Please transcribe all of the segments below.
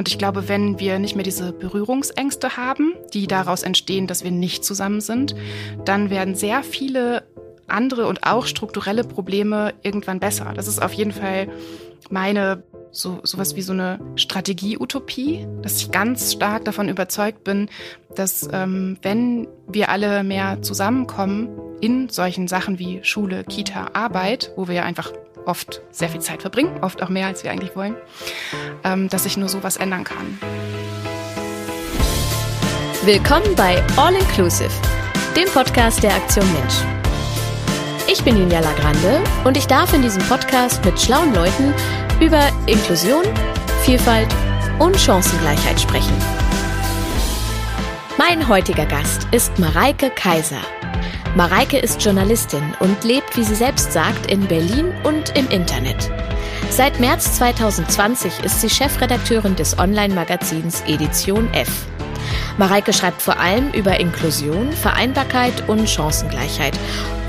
Und ich glaube, wenn wir nicht mehr diese Berührungsängste haben, die daraus entstehen, dass wir nicht zusammen sind, dann werden sehr viele andere und auch strukturelle Probleme irgendwann besser. Das ist auf jeden Fall meine so sowas wie so eine Strategie-Utopie, dass ich ganz stark davon überzeugt bin, dass ähm, wenn wir alle mehr zusammenkommen in solchen Sachen wie Schule, Kita, Arbeit, wo wir ja einfach oft sehr viel Zeit verbringen, oft auch mehr, als wir eigentlich wollen, ähm, dass sich nur sowas ändern kann. Willkommen bei All Inclusive, dem Podcast der Aktion Mensch. Ich bin Ninja Lagrande und ich darf in diesem Podcast mit schlauen Leuten über Inklusion, Vielfalt und Chancengleichheit sprechen. Mein heutiger Gast ist Mareike Kaiser. Mareike ist Journalistin und lebt, wie sie selbst sagt, in Berlin und im Internet. Seit März 2020 ist sie Chefredakteurin des Online-Magazins Edition F. Mareike schreibt vor allem über Inklusion, Vereinbarkeit und Chancengleichheit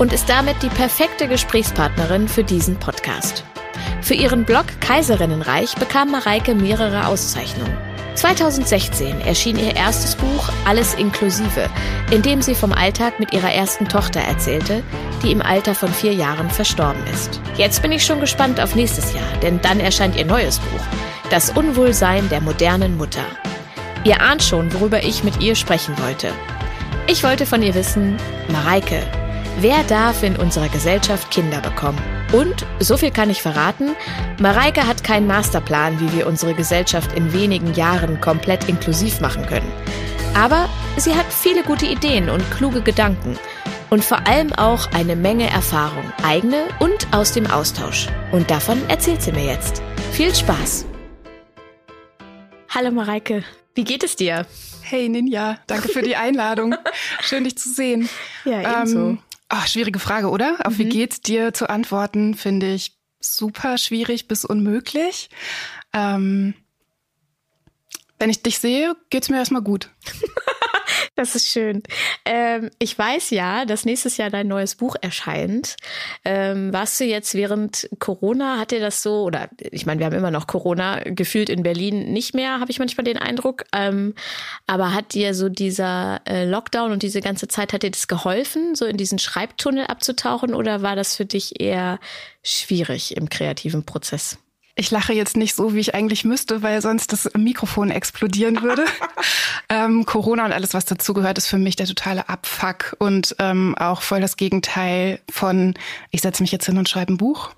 und ist damit die perfekte Gesprächspartnerin für diesen Podcast. Für ihren Blog Kaiserinnenreich bekam Mareike mehrere Auszeichnungen. 2016 erschien ihr erstes Buch Alles inklusive, in dem sie vom Alltag mit ihrer ersten Tochter erzählte, die im Alter von vier Jahren verstorben ist. Jetzt bin ich schon gespannt auf nächstes Jahr, denn dann erscheint ihr neues Buch, Das Unwohlsein der modernen Mutter. Ihr ahnt schon, worüber ich mit ihr sprechen wollte. Ich wollte von ihr wissen, Mareike, wer darf in unserer Gesellschaft Kinder bekommen? Und, so viel kann ich verraten, Mareike hat keinen Masterplan, wie wir unsere Gesellschaft in wenigen Jahren komplett inklusiv machen können. Aber sie hat viele gute Ideen und kluge Gedanken. Und vor allem auch eine Menge Erfahrung, eigene und aus dem Austausch. Und davon erzählt sie mir jetzt. Viel Spaß! Hallo Mareike, wie geht es dir? Hey Ninja, danke für die Einladung. Schön dich zu sehen. Ja, ebenso. Ähm, Oh, schwierige Frage, oder? Auf mhm. wie geht's dir zu antworten, finde ich super schwierig bis unmöglich. Ähm, wenn ich dich sehe, geht's mir erstmal gut. Das ist schön. Ähm, ich weiß ja, dass nächstes Jahr dein neues Buch erscheint. Ähm, warst du jetzt während Corona, hat dir das so, oder ich meine, wir haben immer noch Corona, gefühlt in Berlin nicht mehr, habe ich manchmal den Eindruck. Ähm, aber hat dir so dieser äh, Lockdown und diese ganze Zeit, hat dir das geholfen, so in diesen Schreibtunnel abzutauchen oder war das für dich eher schwierig im kreativen Prozess? Ich lache jetzt nicht so, wie ich eigentlich müsste, weil sonst das Mikrofon explodieren würde. ähm, Corona und alles, was dazugehört, ist für mich der totale Abfuck und ähm, auch voll das Gegenteil von, ich setze mich jetzt hin und schreibe ein Buch.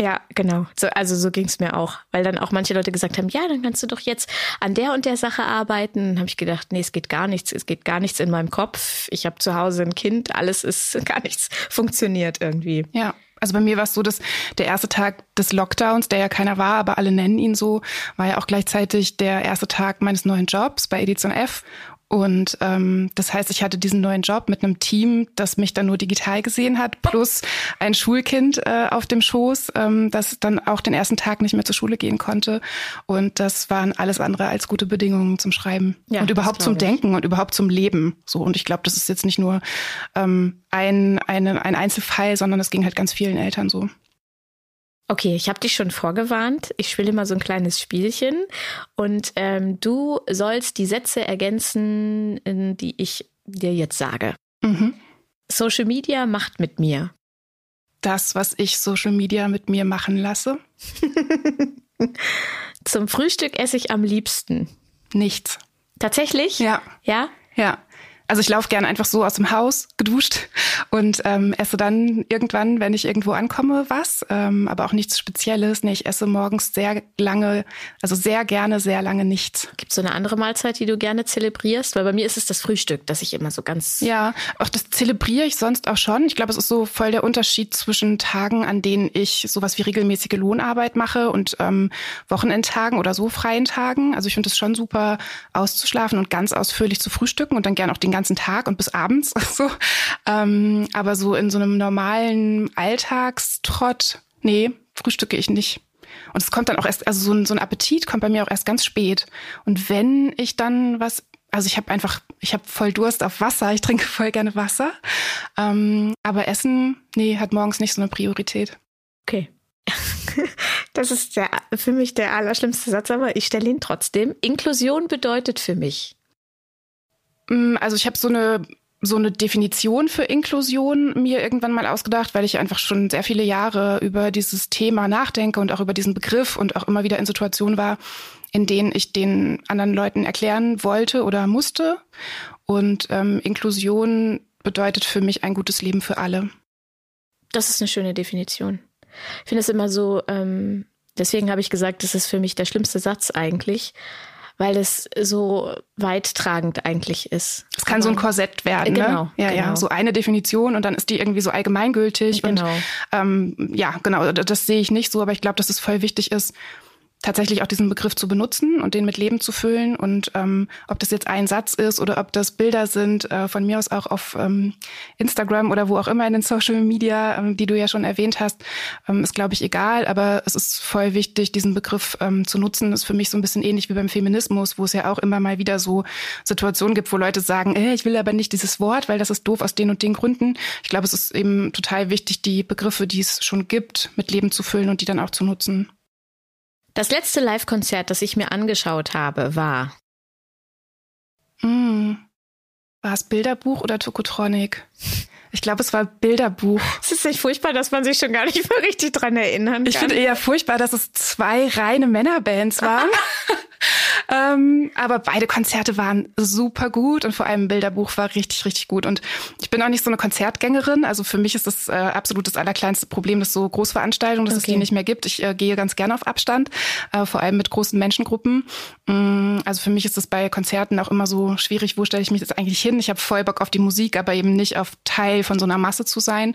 Ja, genau. So, also so ging's mir auch, weil dann auch manche Leute gesagt haben, ja, dann kannst du doch jetzt an der und der Sache arbeiten. Dann habe ich gedacht, nee, es geht gar nichts, es geht gar nichts in meinem Kopf. Ich habe zu Hause ein Kind, alles ist gar nichts funktioniert irgendwie. Ja. Also bei mir war es so, dass der erste Tag des Lockdowns, der ja keiner war, aber alle nennen ihn so, war ja auch gleichzeitig der erste Tag meines neuen Jobs bei Edition F. Und ähm, das heißt, ich hatte diesen neuen Job mit einem Team, das mich dann nur digital gesehen hat, plus ein Schulkind äh, auf dem Schoß, ähm, das dann auch den ersten Tag nicht mehr zur Schule gehen konnte. Und das waren alles andere als gute Bedingungen zum Schreiben ja, und überhaupt zum Denken und überhaupt zum Leben. So und ich glaube, das ist jetzt nicht nur ähm, ein, eine, ein Einzelfall, sondern das ging halt ganz vielen Eltern so. Okay, ich habe dich schon vorgewarnt. Ich spiele immer so ein kleines Spielchen und ähm, du sollst die Sätze ergänzen, die ich dir jetzt sage. Mhm. Social Media macht mit mir. Das, was ich Social Media mit mir machen lasse. Zum Frühstück esse ich am liebsten. Nichts. Tatsächlich? Ja. Ja? Ja. Also ich laufe gerne einfach so aus dem Haus, geduscht und ähm, esse dann irgendwann, wenn ich irgendwo ankomme, was. Ähm, aber auch nichts Spezielles. Nee, ich esse morgens sehr lange, also sehr gerne, sehr lange nichts. Gibt es so eine andere Mahlzeit, die du gerne zelebrierst? Weil bei mir ist es das Frühstück, das ich immer so ganz. Ja, auch das zelebriere ich sonst auch schon. Ich glaube, es ist so voll der Unterschied zwischen Tagen, an denen ich sowas wie regelmäßige Lohnarbeit mache und ähm, Wochenendtagen oder so freien Tagen. Also ich finde es schon super auszuschlafen und ganz ausführlich zu frühstücken und dann gern auch den ganzen Tag und bis abends. So. Ähm, aber so in so einem normalen Alltagstrott, nee, frühstücke ich nicht. Und es kommt dann auch erst, also so ein, so ein Appetit kommt bei mir auch erst ganz spät. Und wenn ich dann was, also ich habe einfach, ich habe voll Durst auf Wasser, ich trinke voll gerne Wasser. Ähm, aber Essen, nee, hat morgens nicht so eine Priorität. Okay. Das ist der, für mich der allerschlimmste Satz, aber ich stelle ihn trotzdem. Inklusion bedeutet für mich. Mm, also ich habe so eine so eine Definition für Inklusion mir irgendwann mal ausgedacht, weil ich einfach schon sehr viele Jahre über dieses Thema nachdenke und auch über diesen Begriff und auch immer wieder in Situationen war, in denen ich den anderen Leuten erklären wollte oder musste. Und ähm, Inklusion bedeutet für mich ein gutes Leben für alle. Das ist eine schöne Definition. Ich finde es immer so, ähm, deswegen habe ich gesagt, das ist für mich der schlimmste Satz eigentlich, weil es so weittragend eigentlich ist. Es kann Aber, so ein Korsett werden. Ne? Genau. Ja, genau. ja, so eine Definition und dann ist die irgendwie so allgemeingültig. Genau. Und ähm, ja, genau, das sehe ich nicht so, aber ich glaube, dass es voll wichtig ist, tatsächlich auch diesen Begriff zu benutzen und den mit Leben zu füllen. Und ähm, ob das jetzt ein Satz ist oder ob das Bilder sind, äh, von mir aus auch auf ähm, Instagram oder wo auch immer in den Social Media, ähm, die du ja schon erwähnt hast, ähm, ist, glaube ich, egal. Aber es ist voll wichtig, diesen Begriff ähm, zu nutzen. Das ist für mich so ein bisschen ähnlich wie beim Feminismus, wo es ja auch immer mal wieder so Situationen gibt, wo Leute sagen, äh, ich will aber nicht dieses Wort, weil das ist doof aus den und den Gründen. Ich glaube, es ist eben total wichtig, die Begriffe, die es schon gibt, mit Leben zu füllen und die dann auch zu nutzen. Das letzte Live-Konzert, das ich mir angeschaut habe, war. Mm. War es Bilderbuch oder Tokotronic? Ich glaube, es war Bilderbuch. Es ist nicht furchtbar, dass man sich schon gar nicht mehr richtig dran erinnern kann. Ich finde eher furchtbar, dass es zwei reine Männerbands waren. Ähm, aber beide Konzerte waren super gut und vor allem Bilderbuch war richtig, richtig gut. Und ich bin auch nicht so eine Konzertgängerin. Also für mich ist das äh, absolut das allerkleinste Problem, dass so Großveranstaltungen, dass okay. es die nicht mehr gibt. Ich äh, gehe ganz gerne auf Abstand, äh, vor allem mit großen Menschengruppen. Mm, also für mich ist das bei Konzerten auch immer so schwierig, wo stelle ich mich jetzt eigentlich hin? Ich habe voll Bock auf die Musik, aber eben nicht auf Teil von so einer Masse zu sein.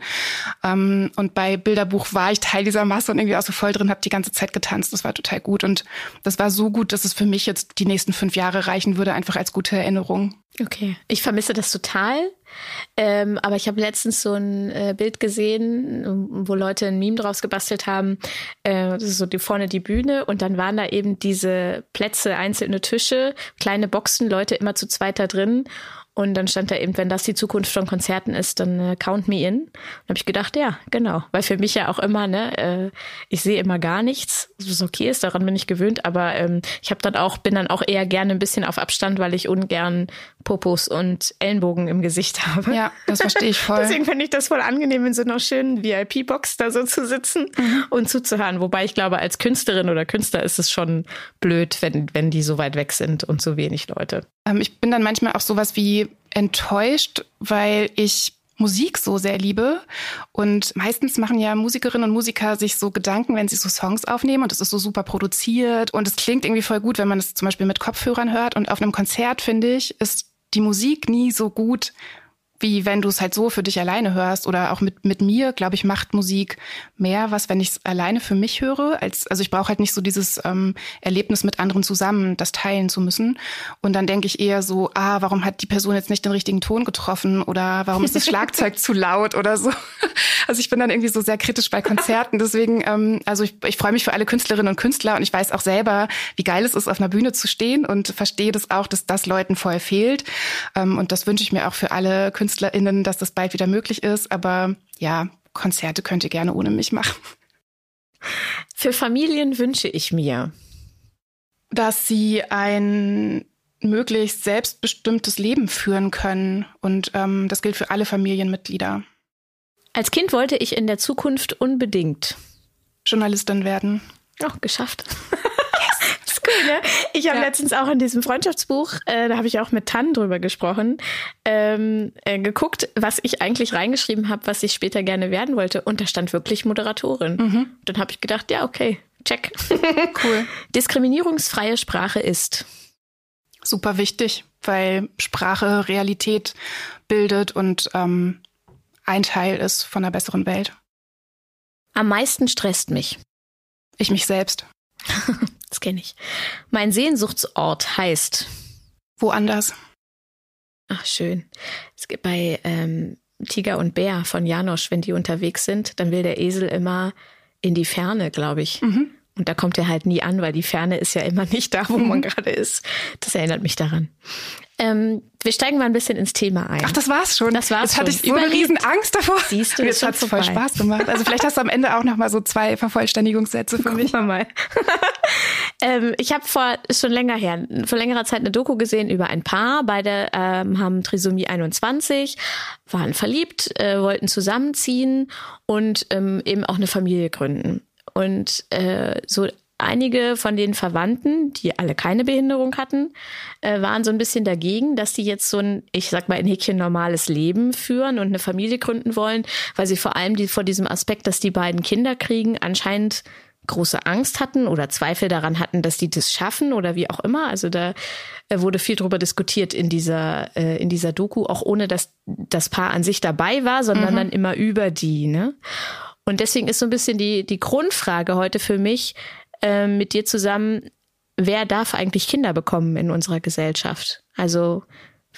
Ähm, und bei Bilderbuch war ich Teil dieser Masse und irgendwie auch so voll drin, habe die ganze Zeit getanzt. Das war total gut. Und das war so gut, dass es für mich jetzt die nächsten fünf Jahre reichen würde, einfach als gute Erinnerung. Okay. Ich vermisse das total. Ähm, aber ich habe letztens so ein äh, Bild gesehen, wo Leute ein Meme draus gebastelt haben. Äh, das ist so die, vorne die Bühne und dann waren da eben diese Plätze, einzelne Tische, kleine Boxen, Leute immer zu zweit da drin. Und dann stand da eben, wenn das die Zukunft von Konzerten ist, dann äh, count me in. Und habe ich gedacht, ja, genau. Weil für mich ja auch immer, ne, äh, ich sehe immer gar nichts, was okay ist, daran bin ich gewöhnt, aber ähm, ich habe dann auch, bin dann auch eher gerne ein bisschen auf Abstand, weil ich ungern Popos und Ellenbogen im Gesicht habe. Ja, das verstehe ich voll. Deswegen finde ich das voll angenehm, in so einer schönen VIP-Box da so zu sitzen mhm. und zuzuhören. Wobei ich glaube, als Künstlerin oder Künstler ist es schon blöd, wenn, wenn die so weit weg sind und so wenig Leute. Ähm, ich bin dann manchmal auch sowas wie enttäuscht, weil ich Musik so sehr liebe. Und meistens machen ja Musikerinnen und Musiker sich so Gedanken, wenn sie so Songs aufnehmen und es ist so super produziert und es klingt irgendwie voll gut, wenn man es zum Beispiel mit Kopfhörern hört. Und auf einem Konzert, finde ich, ist die Musik nie so gut, wie wenn du es halt so für dich alleine hörst oder auch mit, mit mir, glaube ich, macht Musik mehr was, wenn ich es alleine für mich höre. Als, also ich brauche halt nicht so dieses ähm, Erlebnis mit anderen zusammen, das teilen zu müssen. Und dann denke ich eher so, ah, warum hat die Person jetzt nicht den richtigen Ton getroffen oder warum ist das Schlagzeug zu laut oder so. Also ich bin dann irgendwie so sehr kritisch bei Konzerten. Deswegen, ähm, also ich, ich freue mich für alle Künstlerinnen und Künstler und ich weiß auch selber, wie geil es ist, auf einer Bühne zu stehen und verstehe das auch, dass das Leuten voll fehlt. Ähm, und das wünsche ich mir auch für alle Künstler KünstlerInnen, dass das bald wieder möglich ist. Aber ja, Konzerte könnt ihr gerne ohne mich machen. Für Familien wünsche ich mir, dass sie ein möglichst selbstbestimmtes Leben führen können. Und ähm, das gilt für alle Familienmitglieder. Als Kind wollte ich in der Zukunft unbedingt Journalistin werden. Auch geschafft. ne? Ich habe ja. letztens auch in diesem Freundschaftsbuch, äh, da habe ich auch mit Tan drüber gesprochen, ähm, äh, geguckt, was ich eigentlich reingeschrieben habe, was ich später gerne werden wollte. Und da stand wirklich Moderatorin. Mhm. Dann habe ich gedacht, ja, okay, check. Cool. Diskriminierungsfreie Sprache ist. Super wichtig, weil Sprache Realität bildet und ähm, ein Teil ist von einer besseren Welt. Am meisten stresst mich. Ich mich selbst. Das kenne ich. Mein Sehnsuchtsort heißt. Woanders. Ach, schön. Es gibt bei ähm, Tiger und Bär von Janosch, wenn die unterwegs sind, dann will der Esel immer in die Ferne, glaube ich. Mhm. Und da kommt er halt nie an, weil die Ferne ist ja immer nicht da, wo mhm. man gerade ist. Das erinnert mich daran. Ähm, wir steigen mal ein bisschen ins Thema ein. Ach, das war's schon. Das war's Jetzt hatte schon. ich so eine riesen Angst davor. Siehst du, Jetzt hat's voll vorbei. Spaß gemacht. Also vielleicht hast du am Ende auch noch mal so zwei Vervollständigungssätze für mich. Gucken wir mal. ähm, ich habe vor, schon länger her, vor längerer Zeit eine Doku gesehen über ein Paar. Beide ähm, haben Trisomie 21, waren verliebt, äh, wollten zusammenziehen und ähm, eben auch eine Familie gründen. Und äh, so einige von den Verwandten, die alle keine Behinderung hatten, äh, waren so ein bisschen dagegen, dass die jetzt so ein, ich sag mal in Häkchen normales Leben führen und eine Familie gründen wollen, weil sie vor allem die, vor diesem Aspekt, dass die beiden Kinder kriegen, anscheinend große Angst hatten oder Zweifel daran hatten, dass die das schaffen oder wie auch immer. Also da äh, wurde viel drüber diskutiert in dieser, äh, in dieser Doku, auch ohne dass das Paar an sich dabei war, sondern dann immer über die. Ne? Und deswegen ist so ein bisschen die, die Grundfrage heute für mich äh, mit dir zusammen, wer darf eigentlich Kinder bekommen in unserer Gesellschaft? Also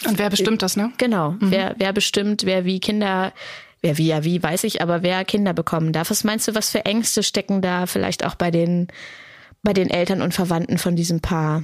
Und wer bestimmt das, ne? Genau. Wer, wer bestimmt, wer wie Kinder, wer wie ja wie, weiß ich, aber wer Kinder bekommen darf. Was meinst du, was für Ängste stecken da vielleicht auch bei den, bei den Eltern und Verwandten von diesem Paar?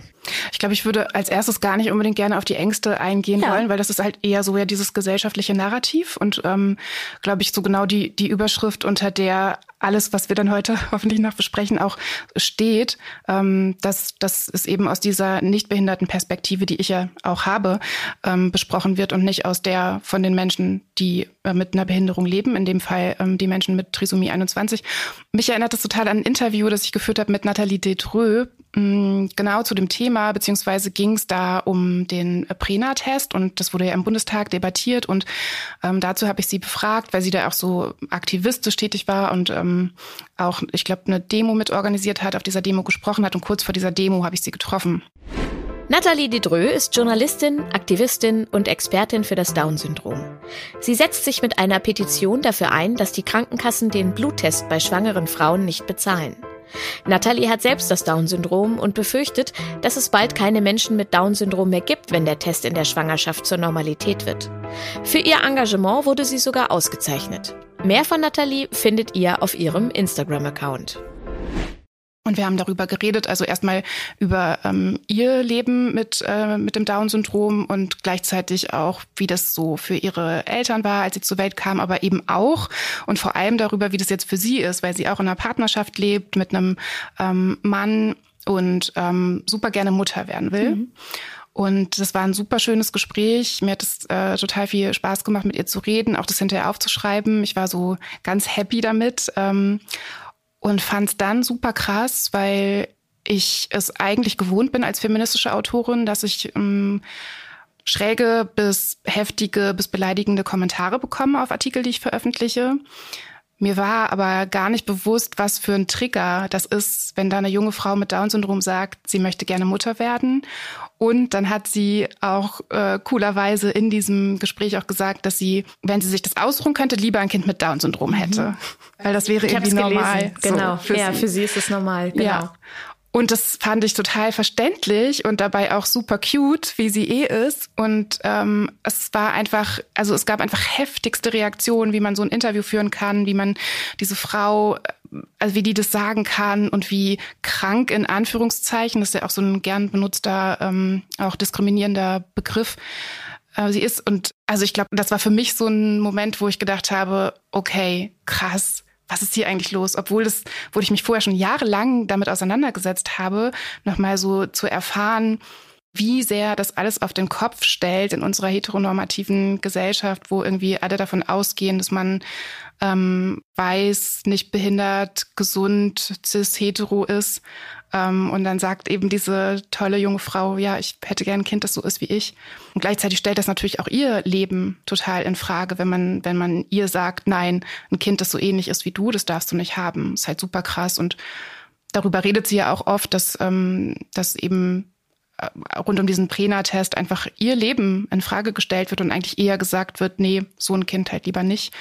Ich glaube, ich würde als erstes gar nicht unbedingt gerne auf die Ängste eingehen Ja. wollen, weil das ist halt eher so ja dieses gesellschaftliche Narrativ und ähm, glaube ich so genau die die Überschrift unter der alles, was wir dann heute hoffentlich noch besprechen, auch steht, ähm, dass dass es eben aus dieser nicht behinderten Perspektive, die ich ja auch habe, ähm, besprochen wird und nicht aus der von den Menschen, die äh, mit einer Behinderung leben, in dem Fall ähm, die Menschen mit Trisomie 21. Mich erinnert das total an ein Interview, das ich geführt habe mit Nathalie Detreux, mh, genau zu dem Thema, beziehungsweise ging es da um den Prena-Test und das wurde ja im Bundestag debattiert und ähm, dazu habe ich sie befragt, weil sie da auch so aktivistisch tätig war und ähm, auch, ich glaube, eine Demo mitorganisiert hat, auf dieser Demo gesprochen hat und kurz vor dieser Demo habe ich sie getroffen. Nathalie Didreux ist Journalistin, Aktivistin und Expertin für das Down-Syndrom. Sie setzt sich mit einer Petition dafür ein, dass die Krankenkassen den Bluttest bei schwangeren Frauen nicht bezahlen. Nathalie hat selbst das Down-Syndrom und befürchtet, dass es bald keine Menschen mit Down-Syndrom mehr gibt, wenn der Test in der Schwangerschaft zur Normalität wird. Für ihr Engagement wurde sie sogar ausgezeichnet. Mehr von Nathalie findet ihr auf ihrem Instagram-Account. Und wir haben darüber geredet, also erstmal über ähm, ihr Leben mit, äh, mit dem Down-Syndrom und gleichzeitig auch, wie das so für ihre Eltern war, als sie zur Welt kam, aber eben auch und vor allem darüber, wie das jetzt für sie ist, weil sie auch in einer Partnerschaft lebt mit einem ähm, Mann und ähm, super gerne Mutter werden will. Und das war ein super schönes Gespräch. Mir hat es äh, total viel Spaß gemacht, mit ihr zu reden, auch das hinterher aufzuschreiben. Ich war so ganz happy damit. Ähm, und fand es dann super krass, weil ich es eigentlich gewohnt bin als feministische Autorin, dass ich ähm, schräge bis heftige bis beleidigende Kommentare bekomme auf Artikel, die ich veröffentliche. Mir war aber gar nicht bewusst, was für ein Trigger das ist, wenn da eine junge Frau mit Down-Syndrom sagt, sie möchte gerne Mutter werden. Und dann hat sie auch äh, coolerweise in diesem Gespräch auch gesagt, dass sie, wenn sie sich das ausruhen könnte, lieber ein Kind mit Down-Syndrom hätte. Weil das wäre Ich irgendwie normal. gelesen. Genau. so ja, sie. für sie ist es normal. Genau. Ja. Und das fand ich total verständlich und dabei auch super cute, wie sie eh ist. Und ähm, es war einfach, also es gab einfach heftigste Reaktionen, wie man so ein Interview führen kann, wie man diese Frau, äh, also wie die das sagen kann und wie krank in Anführungszeichen, das ist ja auch so ein gern benutzter, ähm, auch diskriminierender Begriff, äh, sie ist. Und also ich glaube, das war für mich so ein Moment, wo ich gedacht habe, okay, krass was ist hier eigentlich los? Obwohl das, wo ich mich vorher schon jahrelang damit auseinandergesetzt habe, nochmal so zu erfahren, wie sehr das alles auf den Kopf stellt in unserer heteronormativen Gesellschaft, wo irgendwie alle davon ausgehen, dass man ähm, weiß, nicht behindert, gesund, cis, hetero ist. Ähm, und dann sagt eben diese tolle junge Frau, ja, ich hätte gern ein Kind, das so ist wie ich. Und gleichzeitig stellt das natürlich auch ihr Leben total in Frage, wenn man, wenn man ihr sagt, nein, ein Kind, das so ähnlich ist wie du, das darfst du nicht haben. Ist halt super krass. Und darüber redet sie ja auch oft, dass, ähm, dass eben äh, rund um diesen Prena-Test einfach ihr Leben in Frage gestellt wird und eigentlich eher gesagt wird, nee, so ein Kind halt lieber nicht.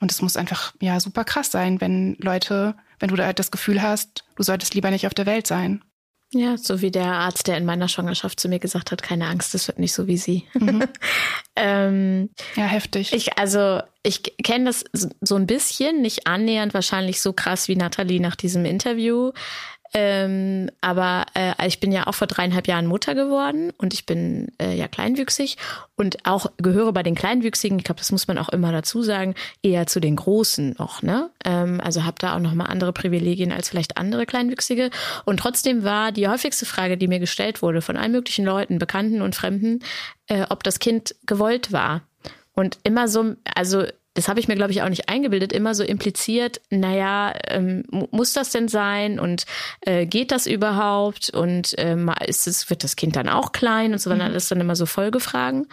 Und es muss einfach, ja, super krass sein, wenn Leute, wenn du da halt das Gefühl hast, du solltest lieber nicht auf der Welt sein. Ja, so wie der Arzt, der in meiner Schwangerschaft zu mir gesagt hat, keine Angst, das wird nicht so wie sie. ähm, Ja, heftig. ich, also, ich kenne das so ein bisschen, nicht annähernd wahrscheinlich so krass wie Nathalie nach diesem Interview. Ähm, aber äh, ich bin ja auch vor dreieinhalb Jahren Mutter geworden und ich bin äh, ja kleinwüchsig und auch gehöre bei den Kleinwüchsigen, ich glaube, das muss man auch immer dazu sagen, eher zu den Großen noch. Ne? Ähm, also habe da auch noch mal andere Privilegien als vielleicht andere Kleinwüchsige. Und trotzdem war die häufigste Frage, die mir gestellt wurde von allen möglichen Leuten, Bekannten und Fremden, äh, ob das Kind gewollt war. Und immer so, also das habe ich mir, glaube ich, auch nicht eingebildet, immer so impliziert, naja, ähm, muss das denn sein und äh, geht das überhaupt und ähm, ist es, wird das Kind dann auch klein und so weiter, mhm. das dann immer so Folgefragen.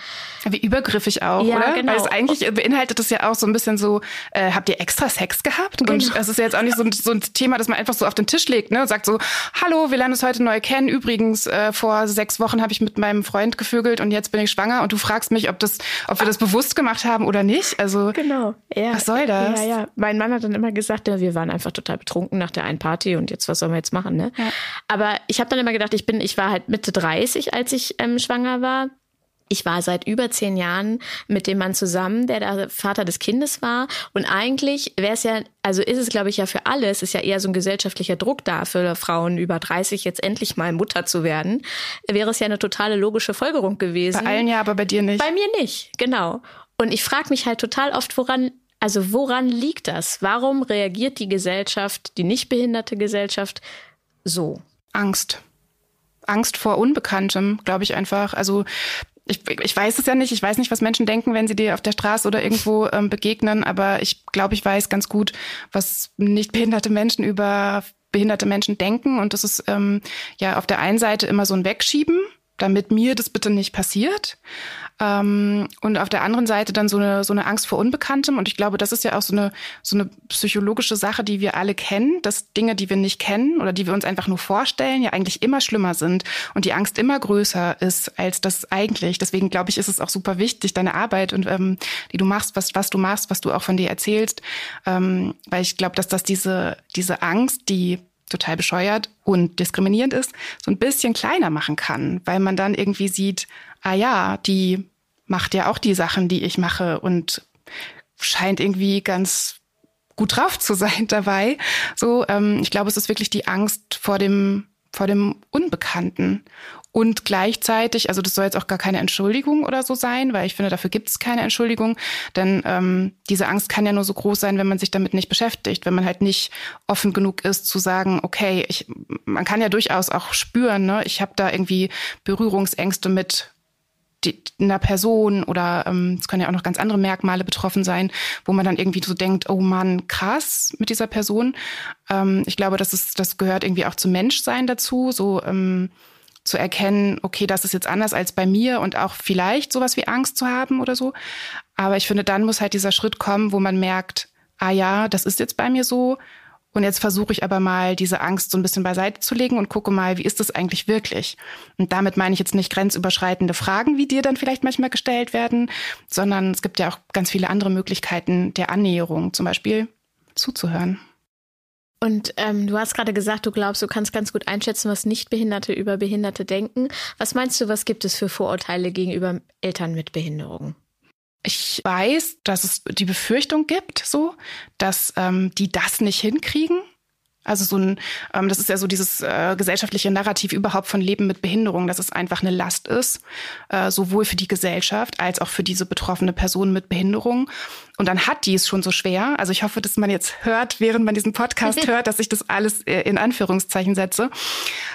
Wie übergriffig auch, ja, oder? Genau. Weil es eigentlich beinhaltet es ja auch so ein bisschen so, äh, habt ihr extra Sex gehabt? Genau. Und es ist ja jetzt auch nicht so ein, so ein Thema, das man einfach so auf den Tisch legt, ne? Und sagt so, hallo, wir lernen uns heute neu kennen. Übrigens, äh, vor sechs Wochen habe ich mit meinem Freund gevögelt und jetzt bin ich schwanger und du fragst mich, ob das, ob wir das bewusst gemacht haben oder nicht. Also genau. Genau. Ja. Was soll das? Ja, ja. Mein Mann hat dann immer gesagt, ja, wir waren einfach total betrunken nach der einen Party und jetzt was sollen wir jetzt machen, ne? Ja. Aber ich habe dann immer gedacht, ich bin, ich war halt Mitte 30, als ich ähm, schwanger war. Ich war seit über zehn Jahren mit dem Mann zusammen, der der Vater des Kindes war. Und eigentlich wäre es ja, also ist es, glaube ich, ja für alle, es ist ja eher so ein gesellschaftlicher Druck da, für Frauen über 30 jetzt endlich mal Mutter zu werden. Wäre es ja eine totale logische Folgerung gewesen. Bei allen ja, aber bei dir nicht. Bei mir nicht, genau. Und ich frage mich halt total oft, woran, also woran liegt das? Warum reagiert die Gesellschaft, die nicht behinderte Gesellschaft, so? Angst. Angst vor Unbekanntem, glaube ich einfach. Also ich, ich weiß es ja nicht. Ich weiß nicht, was Menschen denken, wenn sie dir auf der Straße oder irgendwo ähm, begegnen. Aber ich glaube, ich weiß ganz gut, was nicht behinderte Menschen über behinderte Menschen denken. Und das ist ähm, ja auf der einen Seite immer so ein Wegschieben, damit mir das bitte nicht passiert. Ähm, und auf der anderen Seite dann so eine, so eine Angst vor Unbekanntem. Und ich glaube, das ist ja auch so eine, so eine psychologische Sache, die wir alle kennen, dass Dinge, die wir nicht kennen oder die wir uns einfach nur vorstellen, ja eigentlich immer schlimmer sind und die Angst immer größer ist als das eigentlich. Deswegen glaube ich, ist es auch super wichtig, deine Arbeit und ähm, die du machst, was, was du machst, was du auch von dir erzählst. Ähm, weil ich glaube, dass das diese, diese Angst, die total bescheuert und diskriminierend ist, so ein bisschen kleiner machen kann, weil man dann irgendwie sieht, ah ja, die macht ja auch die Sachen, die ich mache und scheint irgendwie ganz gut drauf zu sein dabei. So, ähm, ich glaube, es ist wirklich die Angst vor dem vor dem Unbekannten. Und gleichzeitig, also das soll jetzt auch gar keine Entschuldigung oder so sein, weil ich finde, dafür gibt es keine Entschuldigung. Denn ähm, diese Angst kann ja nur so groß sein, wenn man sich damit nicht beschäftigt, wenn man halt nicht offen genug ist zu sagen, okay, ich, man kann ja durchaus auch spüren, ne, ich habe da irgendwie Berührungsängste mit die, einer Person oder ähm, es können ja auch noch ganz andere Merkmale betroffen sein, wo man dann irgendwie so denkt, oh Mann, krass mit dieser Person. Ähm, ich glaube, das ist, das gehört irgendwie auch zum Menschsein dazu, so ähm, zu erkennen, okay, das ist jetzt anders als bei mir und auch vielleicht sowas wie Angst zu haben oder so. Aber ich finde, dann muss halt dieser Schritt kommen, wo man merkt, ah ja, das ist jetzt bei mir so und jetzt versuche ich aber mal, diese Angst so ein bisschen beiseite zu legen und gucke mal, wie ist das eigentlich wirklich? Und damit meine ich jetzt nicht grenzüberschreitende Fragen, wie dir dann vielleicht manchmal gestellt werden, sondern es gibt ja auch ganz viele andere Möglichkeiten der Annäherung, zum Beispiel zuzuhören. Und ähm, du hast gerade gesagt, du glaubst, du kannst ganz gut einschätzen, was Nichtbehinderte über Behinderte denken. Was meinst du, was gibt es für Vorurteile gegenüber Eltern mit Behinderungen? Ich weiß, dass es die Befürchtung gibt, so, dass ähm, die das nicht hinkriegen. Also so ein, ähm, das ist ja so dieses äh, gesellschaftliche Narrativ überhaupt von Leben mit Behinderung, dass es einfach eine Last ist, äh, sowohl für die Gesellschaft als auch für diese betroffene Person mit Behinderung. Und dann hat die es schon so schwer. Also ich hoffe, dass man jetzt hört, während man diesen Podcast hört, dass ich das alles äh, in Anführungszeichen setze.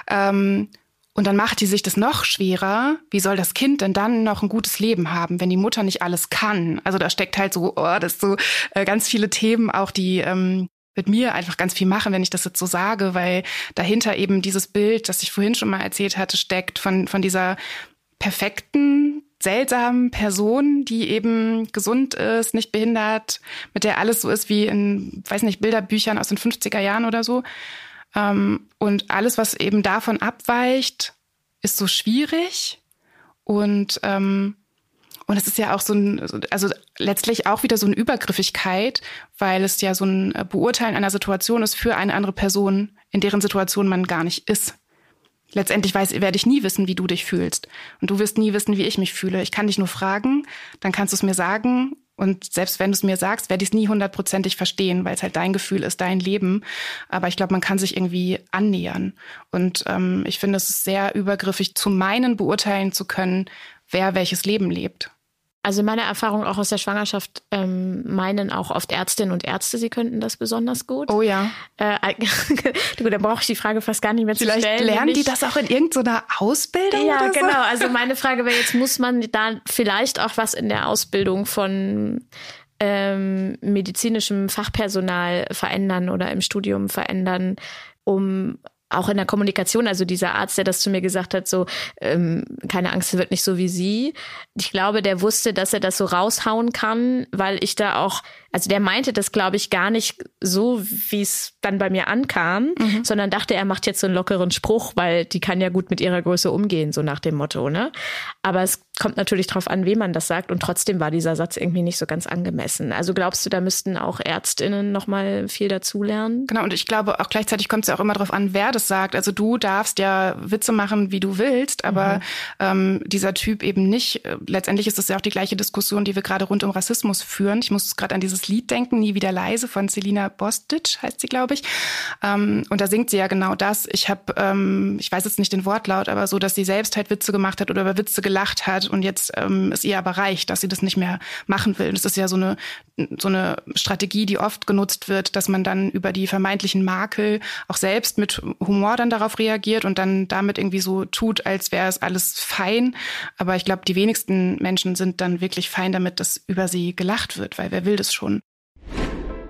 Ähm, und dann macht die sich das noch schwerer. Wie soll das Kind denn dann noch ein gutes Leben haben, wenn die Mutter nicht alles kann? Also da steckt halt so, oh, das so äh, ganz viele Themen auch, die ähm, mit mir einfach ganz viel machen, wenn ich das jetzt so sage, weil dahinter eben dieses Bild, das ich vorhin schon mal erzählt hatte, steckt von, von dieser perfekten, seltsamen Person, die eben gesund ist, nicht behindert, mit der alles so ist wie in, weiß nicht, Bilderbüchern aus den 50er Jahren oder so. Ähm, und alles, was eben davon abweicht, ist so schwierig. Und, ähm, und es ist ja auch so ein, also letztlich auch wieder so eine Übergriffigkeit, weil es ja so ein Beurteilen einer Situation ist für eine andere Person, in deren Situation man gar nicht ist. Letztendlich weiß, werde ich nie wissen, wie du dich fühlst. Und du wirst nie wissen, wie ich mich fühle. Ich kann dich nur fragen, dann kannst du es mir sagen Und selbst wenn du es mir sagst, werde ich es nie hundertprozentig verstehen, weil es halt dein Gefühl ist, dein Leben. Aber ich glaube, man kann sich irgendwie annähern. Und ähm, ich finde, es ist sehr übergriffig, zu meinen beurteilen zu können, wer welches Leben lebt. Also meine Erfahrung auch aus der Schwangerschaft ähm, meinen auch oft Ärztinnen und Ärzte, sie könnten das besonders gut. Oh ja. Äh, du, da brauche ich die Frage fast gar nicht mehr Vielleicht zu stellen. Vielleicht lernen die das auch in irgendeiner Ausbildung? Ja, oder genau. So? Also meine Frage wäre jetzt, muss man da vielleicht auch was in der Ausbildung von ähm, medizinischem Fachpersonal verändern oder im Studium verändern, um auch in der Kommunikation, also dieser Arzt, der das zu mir gesagt hat, so, ähm, keine Angst, wird nicht so wie sie. Ich glaube, der wusste, dass er das so raushauen kann, weil ich da auch, also der meinte das, glaube ich, gar nicht so, wie es dann bei mir ankam, mhm. sondern dachte, er macht jetzt so einen lockeren Spruch, weil die kann ja gut mit ihrer Größe umgehen, so nach dem Motto, ne? Aber es kommt natürlich drauf an, wem man das sagt und trotzdem war dieser Satz irgendwie nicht so ganz angemessen. Also glaubst du, da müssten auch ÄrztInnen nochmal viel dazulernen? Genau, und ich glaube auch gleichzeitig kommt es ja auch immer darauf an, wer das sagt. Also du darfst ja Witze machen, wie du willst, aber mhm. ähm, dieser Typ eben nicht. Letztendlich ist es ja auch die gleiche Diskussion, die wir gerade rund um Rassismus führen. Ich muss gerade an dieses Lied denken, Nie wieder leise von Selina Bostic, heißt sie, glaube ich. Ähm, und da singt sie ja genau das. Ich habe, ähm, ich weiß jetzt nicht den Wortlaut, aber so, dass sie selbst halt Witze gemacht hat oder über Witze gelacht hat und jetzt ähm, es ihr aber reicht, dass sie das nicht mehr machen will. Das ist ja so eine, so eine Strategie, die oft genutzt wird, dass man dann über die vermeintlichen Makel auch selbst mit Humor dann darauf reagiert und dann damit irgendwie so tut, als wäre es alles fein. Aber ich glaube, die wenigsten Menschen sind dann wirklich fein damit, dass über sie gelacht wird, weil wer will das schon?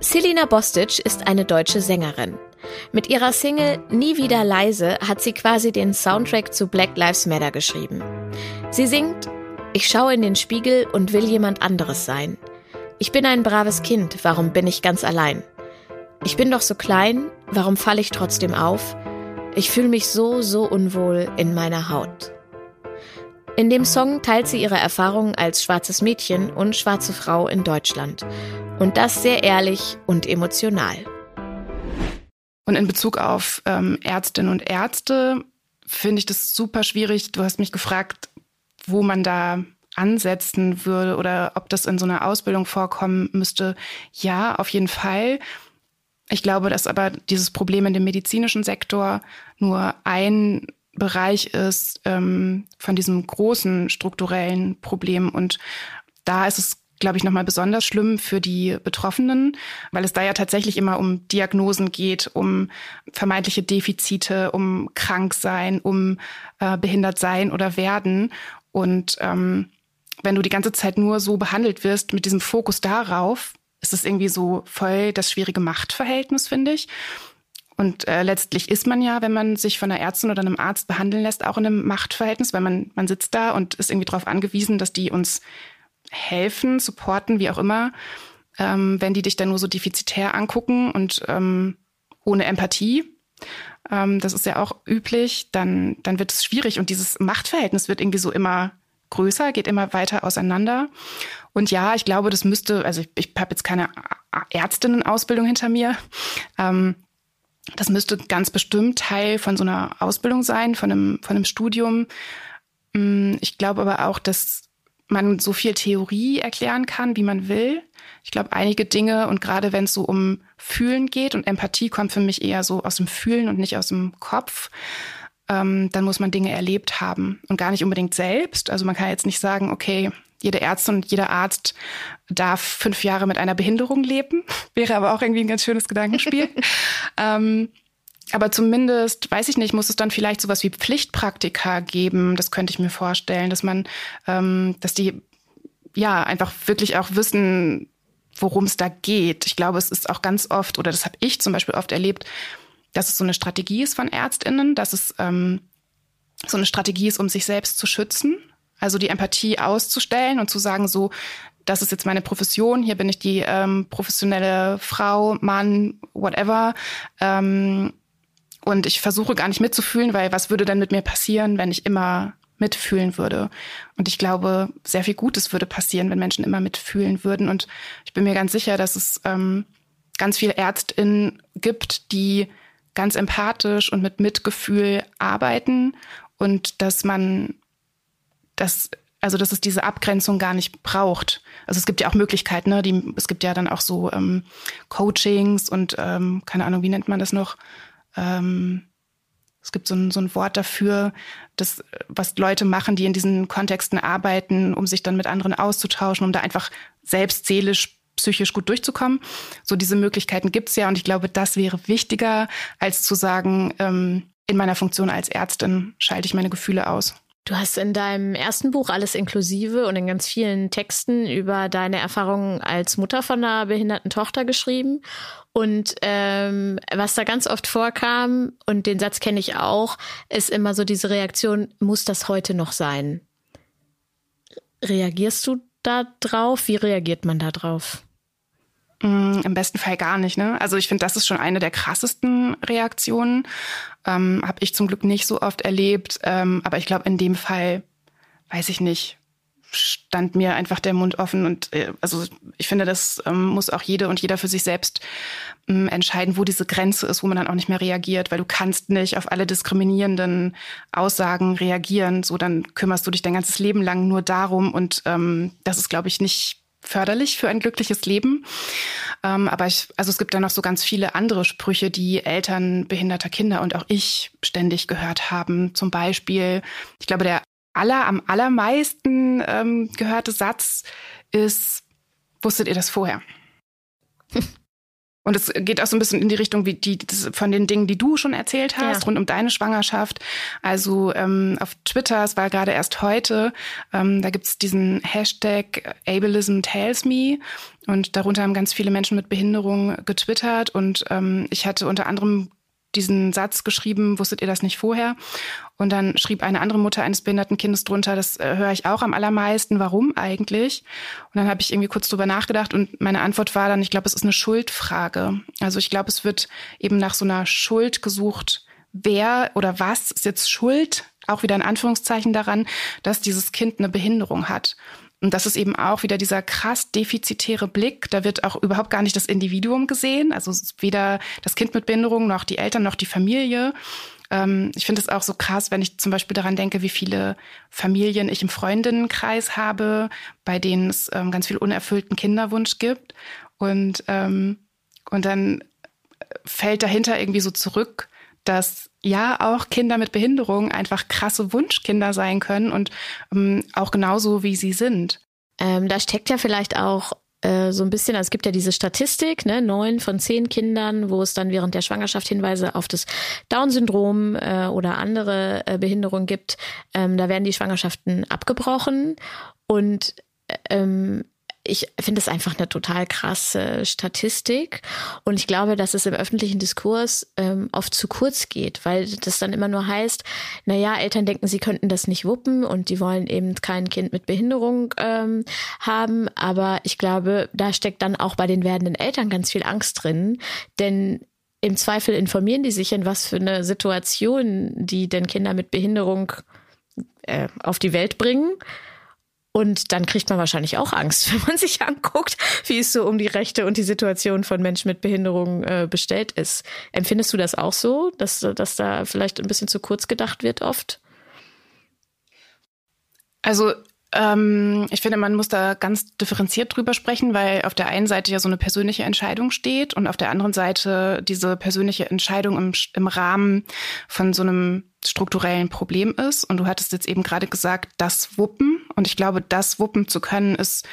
Selina Bostic ist eine deutsche Sängerin. Mit ihrer Single Nie wieder leise hat sie quasi den Soundtrack zu Black Lives Matter geschrieben. Sie singt Ich schaue in den Spiegel und will jemand anderes sein. Ich bin ein braves Kind, warum bin ich ganz allein? Ich bin doch so klein, warum falle ich trotzdem auf? Ich fühle mich so, so unwohl in meiner Haut. In dem Song teilt sie ihre Erfahrungen als schwarzes Mädchen und schwarze Frau in Deutschland. Und das sehr ehrlich und emotional. Und in Bezug auf ähm, Ärztinnen und Ärzte finde ich das super schwierig. Du hast mich gefragt, wo man da ansetzen würde oder ob das in so einer Ausbildung vorkommen müsste. Ja, auf jeden Fall. Ich glaube, dass aber dieses Problem in dem medizinischen Sektor nur ein Bereich ist ähm, von diesem großen strukturellen Problem. Und da ist es glaube ich, nochmal besonders schlimm für die Betroffenen, weil es da ja tatsächlich immer um Diagnosen geht, um vermeintliche Defizite, um Kranksein, um äh, behindert sein oder werden. Und ähm, wenn du die ganze Zeit nur so behandelt wirst mit diesem Fokus darauf, ist es irgendwie so voll das schwierige Machtverhältnis, finde ich. Und äh, letztlich ist man ja, wenn man sich von einer Ärztin oder einem Arzt behandeln lässt, auch in einem Machtverhältnis, weil man, man sitzt da und ist irgendwie darauf angewiesen, dass die uns helfen, supporten, wie auch immer, ähm, wenn die dich dann nur so defizitär angucken und ähm, ohne Empathie, ähm, das ist ja auch üblich, dann, dann wird es schwierig und dieses Machtverhältnis wird irgendwie so immer größer, geht immer weiter auseinander. Und ja, ich glaube, das müsste, also ich, ich habe jetzt keine Ärztinnenausbildung hinter mir. Ähm, das müsste ganz bestimmt Teil von so einer Ausbildung sein, von einem, von einem Studium. Mm, ich glaube aber auch, dass man so viel Theorie erklären kann, wie man will. Ich glaube, einige Dinge und gerade wenn es so um Fühlen geht und Empathie kommt für mich eher so aus dem Fühlen und nicht aus dem Kopf, ähm, dann muss man Dinge erlebt haben und gar nicht unbedingt selbst. Also man kann jetzt nicht sagen, okay, jede Ärztin und jeder Arzt darf fünf Jahre mit einer Behinderung leben. Wäre aber auch irgendwie ein ganz schönes Gedankenspiel. ähm, aber zumindest, weiß ich nicht, muss es dann vielleicht sowas wie Pflichtpraktika geben. Das könnte ich mir vorstellen, dass man, ähm, dass die ja einfach wirklich auch wissen, worum es da geht. Ich glaube, es ist auch ganz oft, oder das habe ich zum Beispiel oft erlebt, dass es so eine Strategie ist von ÄrztInnen, dass es ähm, so eine Strategie ist, um sich selbst zu schützen. Also die Empathie auszustellen und zu sagen, so, das ist jetzt meine Profession, hier bin ich die ähm, professionelle Frau, Mann, whatever. Ähm, und ich versuche gar nicht mitzufühlen, weil was würde denn mit mir passieren, wenn ich immer mitfühlen würde? Und ich glaube, sehr viel Gutes würde passieren, wenn Menschen immer mitfühlen würden. Und ich bin mir ganz sicher, dass es ähm, ganz viele ÄrztInnen gibt, die ganz empathisch und mit Mitgefühl arbeiten und dass man, dass Also dass es diese Abgrenzung gar nicht braucht. Also es gibt ja auch Möglichkeiten, ne? Die, es gibt ja dann auch so ähm, Coachings und ähm, keine Ahnung, wie nennt man das noch? Ähm, es gibt so ein, so ein Wort dafür, das, was Leute machen, die in diesen Kontexten arbeiten, um sich dann mit anderen auszutauschen, um da einfach selbst seelisch, psychisch gut durchzukommen. So diese Möglichkeiten gibt's ja und ich glaube, das wäre wichtiger, als zu sagen, ähm, in meiner Funktion als Ärztin schalte ich meine Gefühle aus. Du hast in deinem ersten Buch alles inklusive und in ganz vielen Texten über deine Erfahrungen als Mutter von einer behinderten Tochter geschrieben. Und ähm, was da ganz oft vorkam, und den Satz kenne ich auch, ist immer so diese Reaktion, muss das heute noch sein? Reagierst du da drauf? Wie reagiert man da drauf? Mm, Im besten Fall gar nicht. Ne? Also ich finde, das ist schon eine der krassesten Reaktionen. Ähm, Habe ich zum Glück nicht so oft erlebt. Ähm, aber ich glaube, in dem Fall, weiß ich nicht, stand mir einfach der Mund offen. Und äh, also ich finde, das ähm, muss auch jede und jeder für sich selbst ähm, entscheiden, wo diese Grenze ist, wo man dann auch nicht mehr reagiert, weil du kannst nicht auf alle diskriminierenden Aussagen reagieren. So, dann kümmerst du dich dein ganzes Leben lang nur darum. Und ähm, das ist, glaube ich, nicht förderlich für ein glückliches Leben. Ähm, aber ich, also es gibt da noch so ganz viele andere Sprüche, die Eltern behinderter Kinder und auch ich ständig gehört haben. Zum Beispiel, ich glaube, der aller, am allermeisten ähm, gehörte Satz ist, wusstet ihr das vorher? Und es geht auch so ein bisschen in die Richtung wie die von den Dingen, die du schon erzählt hast, ja. rund um deine Schwangerschaft. Also ähm, auf Twitter, es war gerade erst heute, ähm, da gibt's diesen Hashtag Ableism Tells Me. Und darunter haben ganz viele Menschen mit Behinderung getwittert. Und ähm, ich hatte unter anderem diesen Satz geschrieben, wusstet ihr das nicht vorher? Und dann schrieb eine andere Mutter eines behinderten Kindes drunter, das äh, höre ich auch am allermeisten, warum eigentlich? Und dann habe ich irgendwie kurz drüber nachgedacht und meine Antwort war dann, ich glaube, es ist eine Schuldfrage. Also ich glaube, es wird eben nach so einer Schuld gesucht, wer oder was ist jetzt schuld, auch wieder in Anführungszeichen daran, dass dieses Kind eine Behinderung hat. Und das ist eben auch wieder dieser krass defizitäre Blick. Da wird auch überhaupt gar nicht das Individuum gesehen. Also weder das Kind mit Behinderung noch die Eltern noch die Familie. Ähm, ich finde es auch so krass, wenn ich zum Beispiel daran denke, wie viele Familien ich im Freundinnenkreis habe, bei denen es ähm, ganz viel unerfüllten Kinderwunsch gibt. Und, ähm, und dann fällt dahinter irgendwie so zurück, dass ja auch Kinder mit Behinderung einfach krasse Wunschkinder sein können und ähm, auch genauso wie sie sind. Ähm, da steckt ja vielleicht auch äh, so ein bisschen, also es gibt ja diese Statistik, ne, neun von zehn Kindern, wo es dann während der Schwangerschaft Hinweise auf das Down-Syndrom äh, oder andere äh, Behinderungen gibt. Ähm, da werden die Schwangerschaften abgebrochen und äh, ähm, ich finde es einfach eine total krasse Statistik. Und ich glaube, dass es im öffentlichen Diskurs ähm, oft zu kurz geht, weil das dann immer nur heißt, na ja, Eltern denken, sie könnten das nicht wuppen und die wollen eben kein Kind mit Behinderung ähm, haben. Aber ich glaube, da steckt dann auch bei den werdenden Eltern ganz viel Angst drin. Denn im Zweifel informieren die sich in was für eine Situation, die denn Kinder mit Behinderung äh, auf die Welt bringen. Und dann kriegt man wahrscheinlich auch Angst, wenn man sich anguckt, wie es so um die Rechte und die Situation von Menschen mit Behinderung äh, bestellt ist. Empfindest du das auch so, dass, dass da vielleicht ein bisschen zu kurz gedacht wird oft? Also ähm, ich finde, man muss da ganz differenziert drüber sprechen, weil auf der einen Seite ja so eine persönliche Entscheidung steht und auf der anderen Seite diese persönliche Entscheidung im, im Rahmen von so einem strukturellen Problem ist. Und du hattest jetzt eben gerade gesagt, das Wuppen. Und ich glaube, das Wuppen zu können, ist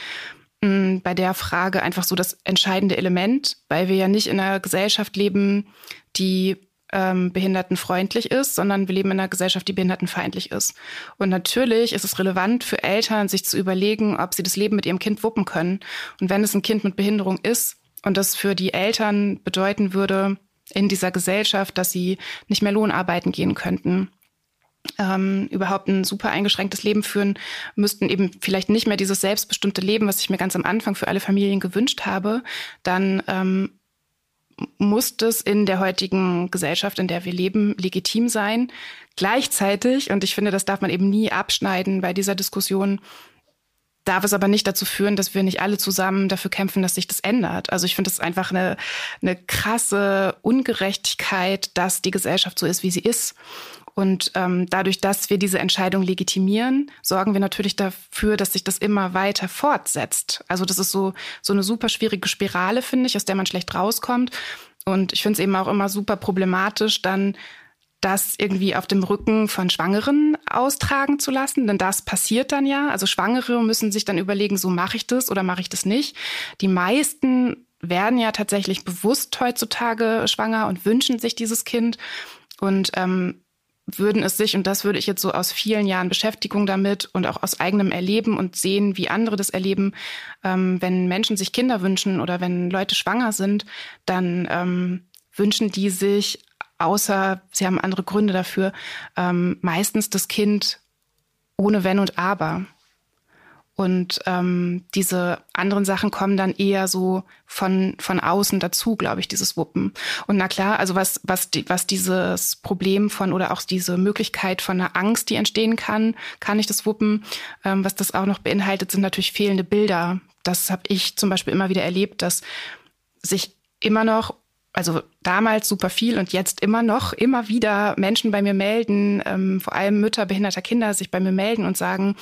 mh, mm, bei der Frage einfach so das entscheidende Element, weil wir ja nicht in einer Gesellschaft leben, die ähm, behindertenfreundlich ist, sondern wir leben in einer Gesellschaft, die behindertenfeindlich ist. Und natürlich ist es relevant für Eltern, sich zu überlegen, ob sie das Leben mit ihrem Kind wuppen können. Und wenn es ein Kind mit Behinderung ist und das für die Eltern bedeuten würde, in dieser Gesellschaft, dass sie nicht mehr Lohnarbeiten gehen könnten, ähm, überhaupt ein super eingeschränktes Leben führen, müssten eben vielleicht nicht mehr dieses selbstbestimmte Leben, was ich mir ganz am Anfang für alle Familien gewünscht habe, dann ähm, muss das in der heutigen Gesellschaft, in der wir leben, legitim sein. Gleichzeitig, und ich finde, das darf man eben nie abschneiden bei dieser Diskussion, darf es aber nicht dazu führen, dass wir nicht alle zusammen dafür kämpfen, dass sich das ändert. Also ich finde es einfach eine, eine krasse Ungerechtigkeit, dass die Gesellschaft so ist, wie sie ist. Und ähm, dadurch, dass wir diese Entscheidung legitimieren, sorgen wir natürlich dafür, dass sich das immer weiter fortsetzt. Also das ist so, so eine super schwierige Spirale, finde ich, aus der man schlecht rauskommt. Und ich finde es eben auch immer super problematisch, dann das irgendwie auf dem Rücken von Schwangeren austragen zu lassen, denn das passiert dann ja. Also Schwangere müssen sich dann überlegen, so mache ich das oder mache ich das nicht. Die meisten werden ja tatsächlich bewusst heutzutage schwanger und wünschen sich dieses Kind und ähm, würden es sich, und das würde ich jetzt so aus vielen Jahren Beschäftigung damit und auch aus eigenem Erleben und sehen, wie andere das erleben, ähm, wenn Menschen sich Kinder wünschen oder wenn Leute schwanger sind, dann ähm, wünschen die sich außer sie haben andere Gründe dafür, ähm, meistens das Kind ohne Wenn und Aber. Und ähm, diese anderen Sachen kommen dann eher so von, von außen dazu, glaube ich, dieses Wuppen. Und na klar, also was, was, die, was dieses Problem von oder auch diese Möglichkeit von einer Angst, die entstehen kann, kann ich das Wuppen, ähm, was das auch noch beinhaltet, sind natürlich fehlende Bilder. Das habe ich zum Beispiel immer wieder erlebt, dass sich immer noch also damals super viel und jetzt immer noch, immer wieder Menschen bei mir melden, ähm, vor allem Mütter behinderter Kinder sich bei mir melden und sagen,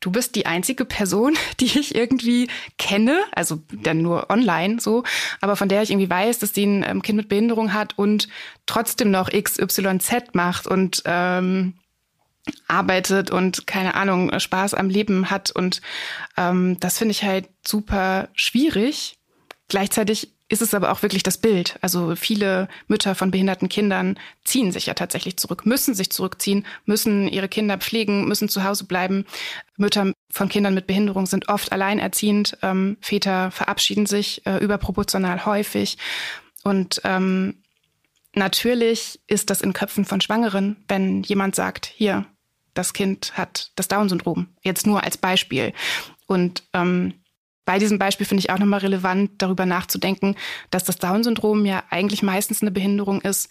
du bist die einzige Person, die ich irgendwie kenne, also dann nur online so, aber von der ich irgendwie weiß, dass sie ein ähm, Kind mit Behinderung hat und trotzdem noch XYZ macht und ähm, arbeitet und keine Ahnung, Spaß am Leben hat. Und ähm, das finde ich halt super schwierig. Gleichzeitig ist es aber auch wirklich das Bild. Also viele Mütter von behinderten Kindern ziehen sich ja tatsächlich zurück, müssen sich zurückziehen, müssen ihre Kinder pflegen, müssen zu Hause bleiben. Mütter von Kindern mit Behinderung sind oft alleinerziehend. Ähm, Väter verabschieden sich äh, überproportional häufig. Und ähm, natürlich ist das in Köpfen von Schwangeren, wenn jemand sagt, hier, das Kind hat das Down-Syndrom. Jetzt nur als Beispiel. Und ähm, bei diesem Beispiel finde ich auch nochmal relevant, darüber nachzudenken, dass das Down-Syndrom ja eigentlich meistens eine Behinderung ist,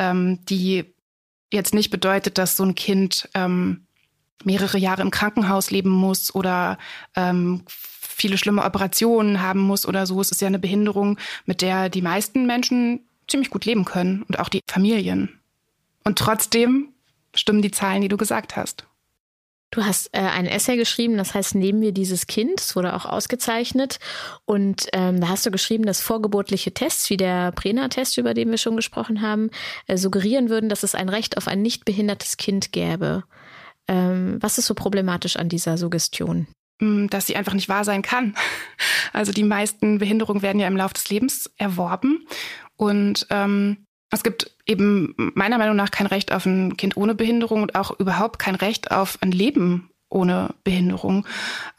ähm, die jetzt nicht bedeutet, dass so ein Kind ähm, mehrere Jahre im Krankenhaus leben muss oder ähm, viele schlimme Operationen haben muss oder so. Es ist ja eine Behinderung, mit der die meisten Menschen ziemlich gut leben können und auch die Familien. Und trotzdem stimmen die Zahlen, die du gesagt hast. Du hast äh, ein Essay geschrieben, das heißt Neben wir dieses Kind, es wurde auch ausgezeichnet. Und ähm, da hast du geschrieben, dass vorgeburtliche Tests, wie der Prena-Test, über den wir schon gesprochen haben, äh, suggerieren würden, dass es ein Recht auf ein nicht behindertes Kind gäbe. Ähm, was ist so problematisch an dieser Suggestion? Mm, dass sie einfach nicht wahr sein kann. Also die meisten Behinderungen werden ja im Laufe des Lebens erworben. Und ähm, es gibt eben meiner Meinung nach kein Recht auf ein Kind ohne Behinderung und auch überhaupt kein Recht auf ein Leben ohne Behinderung.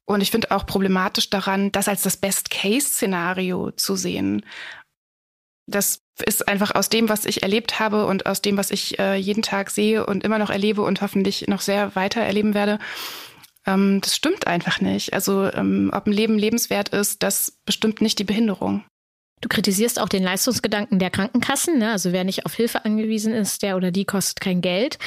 Und ich finde auch problematisch daran, das als das Best-Case-Szenario zu sehen. Das ist einfach aus dem, was ich erlebt habe und aus dem, was ich äh, jeden Tag sehe und immer noch erlebe und hoffentlich noch sehr weiter erleben werde. Ähm, das stimmt einfach nicht. Also ähm, ob ein Leben lebenswert ist, das bestimmt nicht die Behinderung. Du kritisierst auch den Leistungsgedanken der Krankenkassen. Ne? Also wer nicht auf Hilfe angewiesen ist, der oder die kostet kein Geld.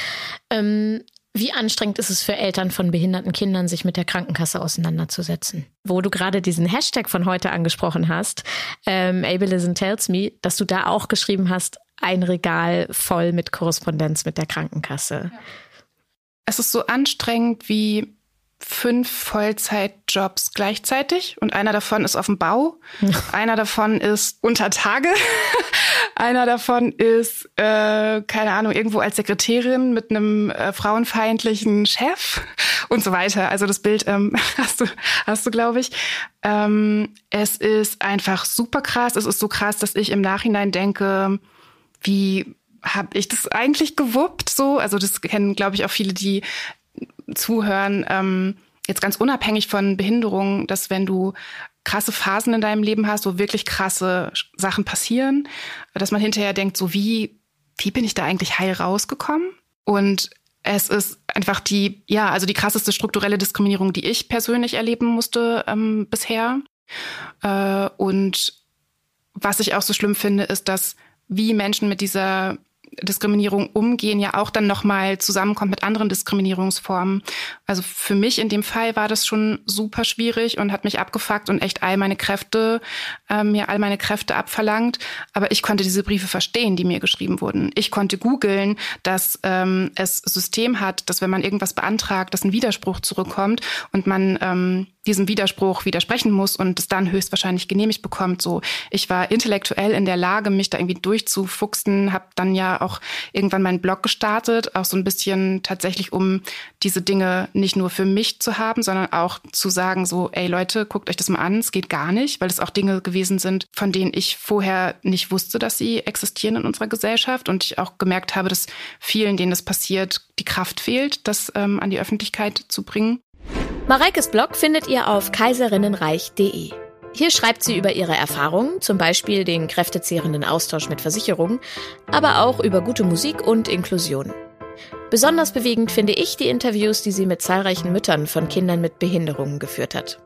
Ähm, wie anstrengend ist es für Eltern von behinderten Kindern, sich mit der Krankenkasse auseinanderzusetzen? Wo du gerade diesen Hashtag von heute angesprochen hast, ähm, Ableism Tells Me, dass du da auch geschrieben hast, ein Regal voll mit Korrespondenz mit der Krankenkasse. Es ist so anstrengend wie fünf Vollzeitjobs gleichzeitig und einer davon ist auf dem Bau, einer davon ist unter Tage, einer davon ist, äh, keine Ahnung, irgendwo als Sekretärin mit einem äh, frauenfeindlichen Chef und so weiter. Also das Bild ähm, hast du, hast du, glaube ich. Ähm, es ist einfach super krass. Es ist so krass, dass ich im Nachhinein denke, wie habe ich das eigentlich gewuppt so? Also das kennen, glaube ich, auch viele, die zuhören, ähm, jetzt ganz unabhängig von Behinderung, dass wenn du krasse Phasen in deinem Leben hast, wo wirklich krasse Sachen passieren, dass man hinterher denkt, so wie, wie bin ich da eigentlich heil rausgekommen? Und es ist einfach die, ja, also die krasseste strukturelle Diskriminierung, die ich persönlich erleben musste ähm, bisher. Äh, und was ich auch so schlimm finde, ist, dass wie Menschen mit dieser Diskriminierung umgehen ja auch dann nochmal zusammenkommt mit anderen Diskriminierungsformen. Also für mich in dem Fall war das schon super schwierig und hat mich abgefuckt und echt all meine Kräfte, äh, mir all meine Kräfte abverlangt. Aber ich konnte diese Briefe verstehen, die mir geschrieben wurden. Ich konnte googeln, dass ähm, es System hat, dass wenn man irgendwas beantragt, dass ein Widerspruch zurückkommt und man ähm, diesem Widerspruch widersprechen muss und es dann höchstwahrscheinlich genehmigt bekommt. So, ich war intellektuell in der Lage, mich da irgendwie durchzufuchsen, habe dann ja auch irgendwann meinen Blog gestartet, auch so ein bisschen tatsächlich, um diese Dinge nicht nur für mich zu haben, sondern auch zu sagen so, ey Leute, guckt euch das mal an, es geht gar nicht, weil es auch Dinge gewesen sind, von denen ich vorher nicht wusste, dass sie existieren in unserer Gesellschaft und ich auch gemerkt habe, dass vielen, denen das passiert, die Kraft fehlt, das ähm, an die Öffentlichkeit zu bringen. Mareikes Blog findet ihr auf kaiserinnenreich.de. Hier schreibt sie über ihre Erfahrungen, zum Beispiel den kräftezehrenden Austausch mit Versicherungen, aber auch über gute Musik und Inklusion. Besonders bewegend finde ich die Interviews, die sie mit zahlreichen Müttern von Kindern mit Behinderungen geführt hat.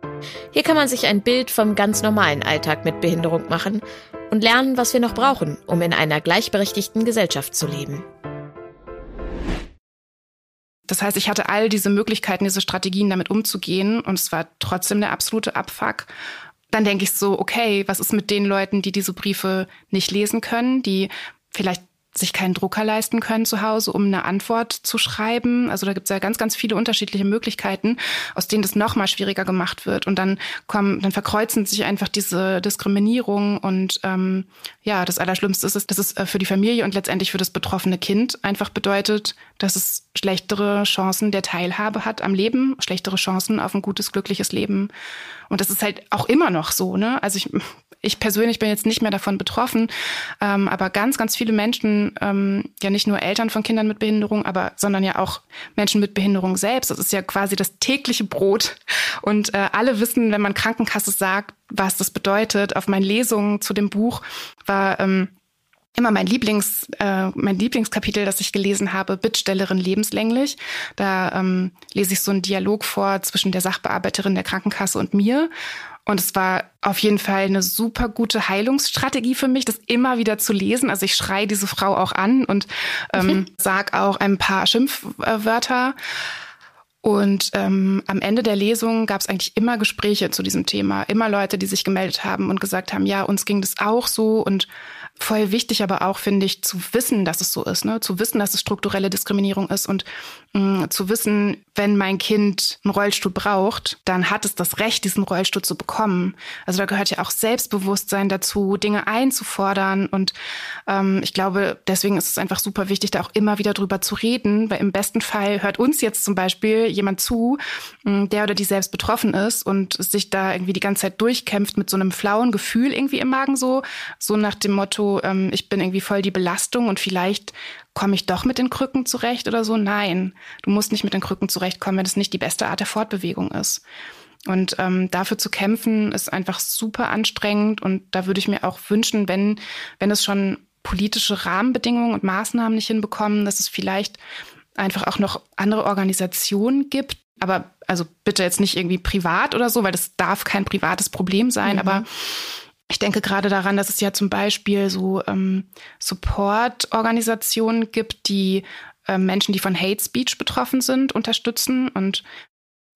Hier kann man sich ein Bild vom ganz normalen Alltag mit Behinderung machen und lernen, was wir noch brauchen, um in einer gleichberechtigten Gesellschaft zu leben. Das heißt, ich hatte all diese Möglichkeiten, diese Strategien damit umzugehen und es war trotzdem der absolute Abfuck. Dann denke ich so, okay, was ist mit den Leuten, die diese Briefe nicht lesen können, die vielleicht sich keinen Drucker leisten können zu Hause, um eine Antwort zu schreiben. Also da gibt es ja ganz, ganz viele unterschiedliche Möglichkeiten, aus denen das noch mal schwieriger gemacht wird. Und dann kommen, dann verkreuzen sich einfach diese Diskriminierung und ähm, ja, das Allerschlimmste ist, dass es äh, für die Familie und letztendlich für das betroffene Kind einfach bedeutet, dass es schlechtere Chancen der Teilhabe hat am Leben, schlechtere Chancen auf ein gutes, glückliches Leben. Und das ist halt auch immer noch so, ne? Also ich ich persönlich bin jetzt nicht mehr davon betroffen, ähm, aber ganz, ganz viele Menschen, ähm, ja nicht nur Eltern von Kindern mit Behinderung, aber sondern ja auch Menschen mit Behinderung selbst. Das ist ja quasi das tägliche Brot. Und äh, alle wissen, wenn man Krankenkasse sagt, was das bedeutet. Auf meinen Lesungen zu dem Buch war ähm, immer mein Lieblings, äh, mein Lieblingskapitel, das ich gelesen habe, Bittstellerin lebenslänglich. Da ähm, lese ich so einen Dialog vor zwischen der Sachbearbeiterin der Krankenkasse und mir. Und es war auf jeden Fall eine super gute Heilungsstrategie für mich, das immer wieder zu lesen. Also ich schreie diese Frau auch an und ähm, mhm. sag auch ein paar Schimpfwörter. Und ähm, am Ende der Lesung gab es eigentlich immer Gespräche zu diesem Thema, immer Leute, die sich gemeldet haben und gesagt haben, ja, uns ging das auch so und voll wichtig, aber auch finde ich zu wissen, dass es so ist, ne? zu wissen, dass es strukturelle Diskriminierung ist und mh, mm, zu wissen, wenn mein Kind einen Rollstuhl braucht, dann hat es das Recht, diesen Rollstuhl zu bekommen. Also da gehört ja auch Selbstbewusstsein dazu, Dinge einzufordern und ähm, ich glaube, deswegen ist es einfach super wichtig, da auch immer wieder drüber zu reden, weil im besten Fall hört uns jetzt zum Beispiel jemand zu, mm, der oder die selbst betroffen ist und sich da irgendwie die ganze Zeit durchkämpft mit so einem flauen Gefühl irgendwie im Magen so, so nach dem Motto, ähm, ich bin irgendwie voll die Belastung und vielleicht komme ich doch mit den Krücken zurecht oder so. Nein, du musst nicht mit den Krücken zurechtkommen, wenn es nicht die beste Art der Fortbewegung ist. Und ähm, dafür zu kämpfen, ist einfach super anstrengend. Und da würde ich mir auch wünschen, wenn, wenn es schon politische Rahmenbedingungen und Maßnahmen nicht hinbekommen, dass es vielleicht einfach auch noch andere Organisationen gibt. Aber also bitte jetzt nicht irgendwie privat oder so, weil das darf kein privates Problem sein. Mhm. Aber ich denke gerade daran, dass es ja zum Beispiel so ähm, Support-Organisationen gibt, die äh, Menschen, die von Hate Speech betroffen sind, unterstützen. Und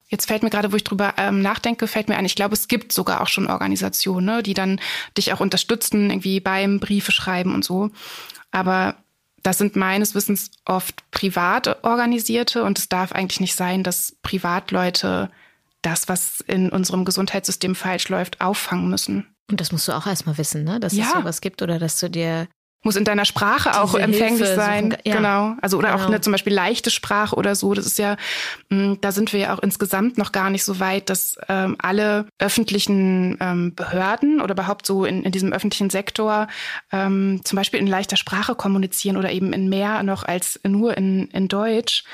jetzt fällt mir gerade, wo ich drüber ähm, nachdenke, fällt mir ein, ich glaube, es gibt sogar auch schon Organisationen, ne, die dann dich auch unterstützen, irgendwie beim Briefe schreiben und so. Aber das sind meines Wissens oft privat organisierte und es darf eigentlich nicht sein, dass Privatleute das, was in unserem Gesundheitssystem falsch läuft, auffangen müssen. Und das musst du auch erstmal wissen, ne? dass ja. es sowas gibt oder dass du dir muss in deiner Sprache auch empfänglich Hilfe sein. Suchen, ja. Genau. Also oder genau. auch eine zum Beispiel leichte Sprache oder so. Das ist ja, mh, da sind wir ja auch insgesamt noch gar nicht so weit, dass ähm, alle öffentlichen ähm, Behörden oder überhaupt so in, in diesem öffentlichen Sektor ähm, zum Beispiel in leichter Sprache kommunizieren oder eben in mehr noch als nur in, in Deutsch.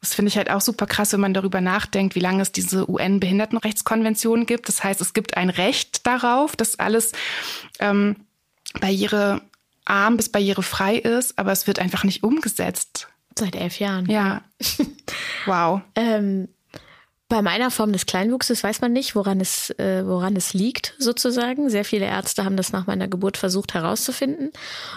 Das finde ich halt auch super krass, wenn man darüber nachdenkt, wie lange es diese UN-Behindertenrechtskonvention gibt. Das heißt, es gibt ein Recht darauf, dass alles ähm, barrierearm bis barrierefrei ist, aber es wird einfach nicht umgesetzt. Seit elf Jahren. Ja. wow. ähm, bei meiner Form des Kleinwuchses weiß man nicht, woran es, äh, woran es liegt, sozusagen. Sehr viele Ärzte haben das nach meiner Geburt versucht herauszufinden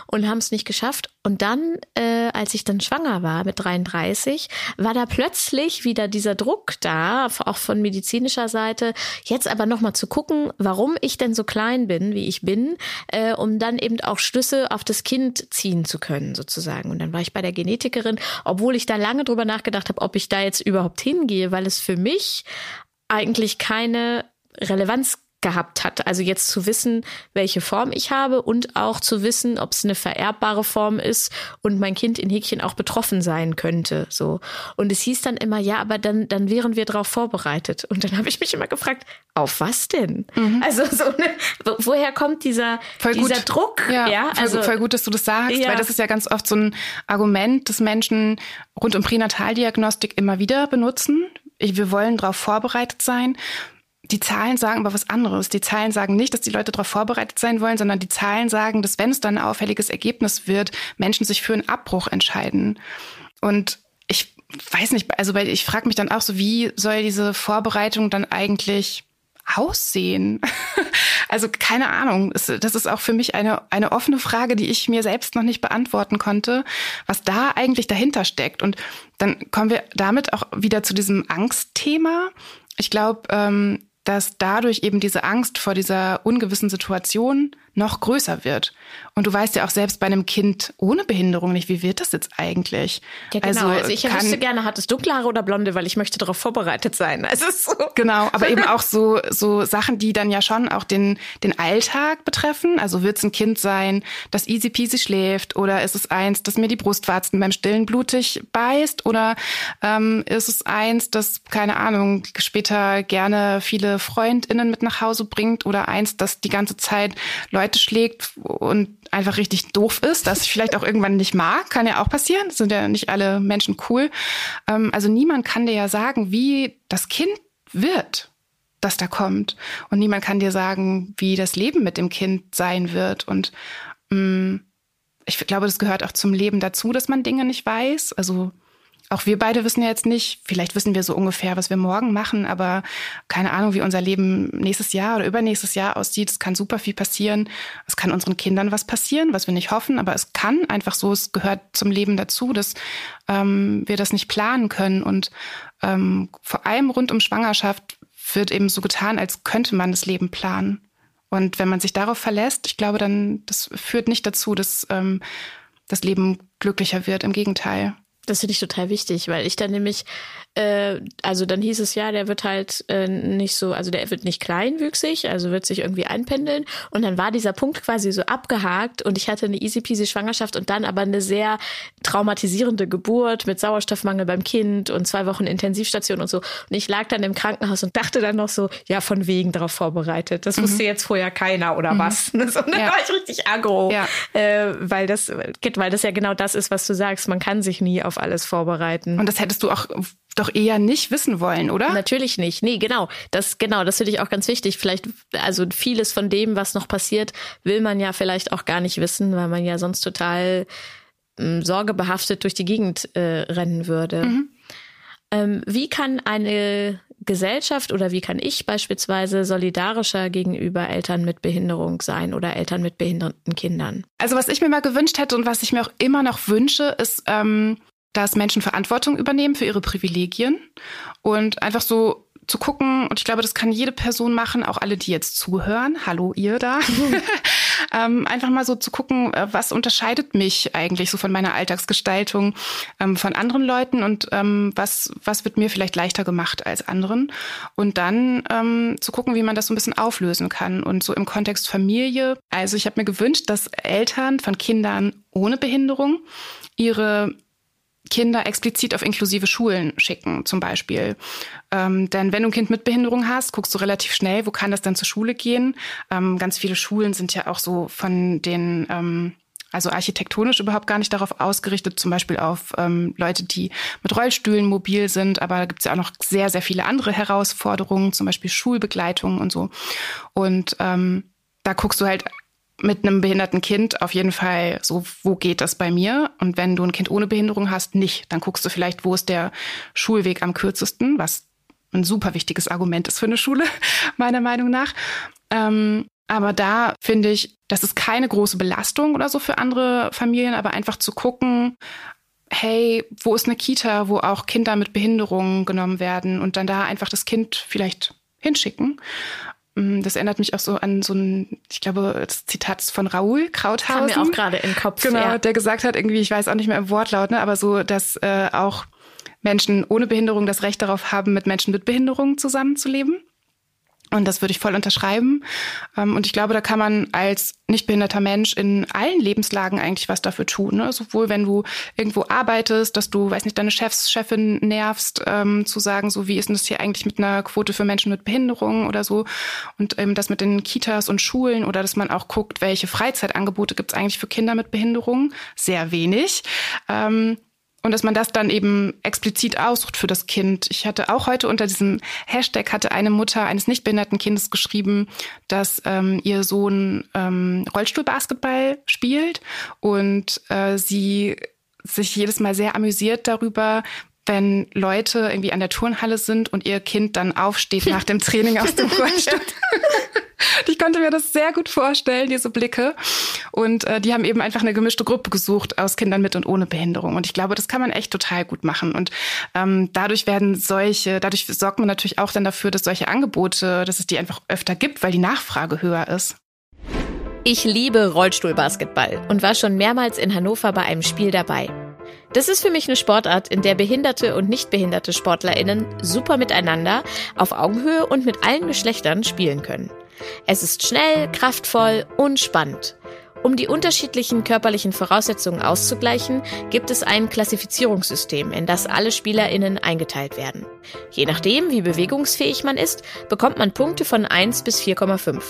und haben es nicht geschafft. Und dann, äh, als ich dann schwanger war mit 33, war da plötzlich wieder dieser Druck da, auch von medizinischer Seite, jetzt aber nochmal zu gucken, warum ich denn so klein bin, wie ich bin, äh, um dann eben auch Schlüsse auf das Kind ziehen zu können, sozusagen. Und dann war ich bei der Genetikerin, obwohl ich da lange drüber nachgedacht habe, ob ich da jetzt überhaupt hingehe, weil es für mich eigentlich keine Relevanz gehabt hat. Also jetzt zu wissen, welche Form ich habe und auch zu wissen, ob es eine vererbbare Form ist und mein Kind in Häkchen auch betroffen sein könnte. So. Und es hieß dann immer, ja, aber dann, dann wären wir darauf vorbereitet. Und dann habe ich mich immer gefragt, auf was denn? Mhm. Also so ne, woher kommt dieser, dieser Druck? Ja, ja voll, also, voll gut, dass du das sagst, ja. weil das ist ja ganz oft so ein Argument, das Menschen rund um Pränataldiagnostik immer wieder benutzen. Wir wollen darauf vorbereitet sein. Die Zahlen sagen aber was anderes. Die Zahlen sagen nicht, dass die Leute darauf vorbereitet sein wollen, sondern die Zahlen sagen, dass wenn es dann ein auffälliges Ergebnis wird, Menschen sich für einen Abbruch entscheiden. Und ich weiß nicht, also weil ich frage mich dann auch so, wie soll diese Vorbereitung dann eigentlich aussehen? also keine Ahnung. Das ist auch für mich eine, eine offene Frage, die ich mir selbst noch nicht beantworten konnte, was da eigentlich dahinter steckt. Und dann kommen wir damit auch wieder zu diesem Angstthema. Ich glaube, ähm, dass dadurch eben diese Angst vor dieser ungewissen Situation noch größer wird. Und du weißt ja auch selbst bei einem Kind ohne Behinderung nicht, wie wird das jetzt eigentlich? Ja, genau. Also, also ich wüsste gerne, hat es dunkle Haare oder blonde, weil ich möchte darauf vorbereitet sein. Also so. Genau, aber eben auch so, so Sachen, die dann ja schon auch den, den Alltag betreffen. Also wird es ein Kind sein, das easy peasy schläft oder ist es eins, das mir die Brustwarzen beim Stillen blutig beißt oder ähm, ist es eins, das, keine Ahnung, später gerne viele FreundInnen mit nach Hause bringt oder eins, das die ganze Zeit Leute schlägt und einfach richtig doof ist, das ich vielleicht auch irgendwann nicht mag, kann ja auch passieren. Das sind ja nicht alle Menschen cool. Ähm, also niemand kann dir ja sagen, wie das Kind wird, das da kommt. Und niemand kann dir sagen, wie das Leben mit dem Kind sein wird. Und mm, ich glaube, das gehört auch zum Leben dazu, dass man Dinge nicht weiß. Also auch wir beide wissen ja jetzt nicht, vielleicht wissen wir so ungefähr, was wir morgen machen, aber keine Ahnung, wie unser Leben nächstes Jahr oder übernächstes Jahr aussieht. Es kann super viel passieren. Es kann unseren Kindern was passieren, was wir nicht hoffen, aber es kann einfach so, es gehört zum Leben dazu, dass ähm, wir das nicht planen können. Und ähm, vor allem rund um Schwangerschaft wird eben so getan, als könnte man das Leben planen. Und wenn man sich darauf verlässt, ich glaube, dann das führt nicht dazu, dass ähm, das Leben glücklicher wird. Im Gegenteil. Das finde ich total wichtig, weil ich dann nämlich äh, also dann hieß es ja, der wird halt äh, nicht so, also der wird nicht kleinwüchsig, also wird sich irgendwie einpendeln. Und dann war dieser Punkt quasi so abgehakt und ich hatte eine easy peasy Schwangerschaft und dann aber eine sehr traumatisierende Geburt mit Sauerstoffmangel beim Kind und zwei Wochen Intensivstation und so. Und ich lag dann im Krankenhaus und dachte dann noch so, ja, von wegen darauf vorbereitet. Das mhm. wusste jetzt vorher keiner oder mhm. was. Und dann ja. war ich richtig aggro, ja. äh, weil das, weil das ja genau das ist, was du sagst. Man kann sich nie auf alles vorbereiten. Und das hättest du auch doch eher nicht wissen wollen, oder? Natürlich nicht. Nee, genau. Das, genau, das finde ich auch ganz wichtig. Vielleicht, also vieles von dem, was noch passiert, will man ja vielleicht auch gar nicht wissen, weil man ja sonst total ähm, sorgebehaftet durch die Gegend äh, rennen würde. Mhm. Ähm, wie kann eine Gesellschaft oder wie kann ich beispielsweise solidarischer gegenüber Eltern mit Behinderung sein oder Eltern mit behinderten Kindern? Also was ich mir mal gewünscht hätte und was ich mir auch immer noch wünsche, ist ähm, dass Menschen Verantwortung übernehmen für ihre Privilegien und einfach so zu gucken, und ich glaube, das kann jede Person machen, auch alle, die jetzt zuhören, hallo ihr da, ähm, einfach mal so zu gucken, äh, was unterscheidet mich eigentlich so von meiner Alltagsgestaltung ähm, von anderen Leuten und ähm, was, was wird mir vielleicht leichter gemacht als anderen. Und dann ähm, zu gucken, wie man das so ein bisschen auflösen kann. Und so im Kontext Familie, also ich habe mir gewünscht, dass Eltern von Kindern ohne Behinderung ihre Kinder explizit auf inklusive Schulen schicken, zum Beispiel. Ähm, denn wenn du ein Kind mit Behinderung hast, guckst du relativ schnell, wo kann das dann zur Schule gehen. Ähm, ganz viele Schulen sind ja auch so von den ähm, also architektonisch überhaupt gar nicht darauf ausgerichtet, zum Beispiel auf ähm, Leute, die mit Rollstühlen mobil sind. Aber da gibt es ja auch noch sehr, sehr viele andere Herausforderungen, zum Beispiel Schulbegleitung und so. Und ähm, da guckst du halt mit einem behinderten Kind auf jeden Fall so, wo geht das bei mir? Und wenn du ein Kind ohne Behinderung hast, nicht. Dann guckst du vielleicht, wo ist der Schulweg am kürzesten, was ein super wichtiges Argument ist für eine Schule, meiner Meinung nach. Ähm, Aber da finde ich, das ist keine große Belastung oder so für andere Familien, aber einfach zu gucken, hey, wo ist eine Kita, wo auch Kinder mit Behinderungen genommen werden und dann da einfach das Kind vielleicht hinschicken. Mm, das erinnert mich auch so an so ein, ich glaube, das Zitat von Raoul Krauthausen. Kam mir auch gerade in den Kopf. Genau, ja. der gesagt hat, irgendwie, ich weiß auch nicht mehr im Wortlaut, ne, aber so, dass äh, auch Menschen ohne Behinderung das Recht darauf haben, mit Menschen mit Behinderung zusammenzuleben. Und das würde ich voll unterschreiben. Ähm, und ich glaube, da kann man als nicht behinderter Mensch in allen Lebenslagen eigentlich was dafür tun. Ne? Sowohl wenn du irgendwo arbeitest, dass du, weiß nicht, deine Chefs, Chefin nervst, ähm, zu sagen, so wie ist denn das hier eigentlich mit einer Quote für Menschen mit Behinderung oder so. Und ähm, das mit den Kitas und Schulen oder dass man auch guckt, welche Freizeitangebote gibt es eigentlich für Kinder mit Behinderung. Sehr wenig. Ähm, und dass man das dann eben explizit aussucht für das Kind. Ich hatte auch heute unter diesem Hashtag hatte eine Mutter eines nicht behinderten Kindes geschrieben, dass ähm, ihr Sohn ähm, Rollstuhlbasketball spielt und äh, sie sich jedes Mal sehr amüsiert darüber, wenn Leute irgendwie an der Turnhalle sind und ihr Kind dann aufsteht nach dem Training aus dem Rollstuhl. Ich konnte mir das sehr gut vorstellen, diese Blicke. Und äh, die haben eben einfach eine gemischte Gruppe gesucht aus Kindern mit und ohne Behinderung. Und ich glaube, das kann man echt total gut machen. Und ähm, dadurch werden solche, dadurch sorgt man natürlich auch dann dafür, dass solche Angebote, dass es die einfach öfter gibt, weil die Nachfrage höher ist. Ich liebe Rollstuhlbasketball und war schon mehrmals in Hannover bei einem Spiel dabei. Das ist für mich eine Sportart, in der behinderte und nicht behinderte Sportlerinnen super miteinander, auf Augenhöhe und mit allen Geschlechtern spielen können. Es ist schnell, kraftvoll und spannend. Um die unterschiedlichen körperlichen Voraussetzungen auszugleichen, gibt es ein Klassifizierungssystem, in das alle Spielerinnen eingeteilt werden. Je nachdem, wie bewegungsfähig man ist, bekommt man Punkte von 1 bis 4,5.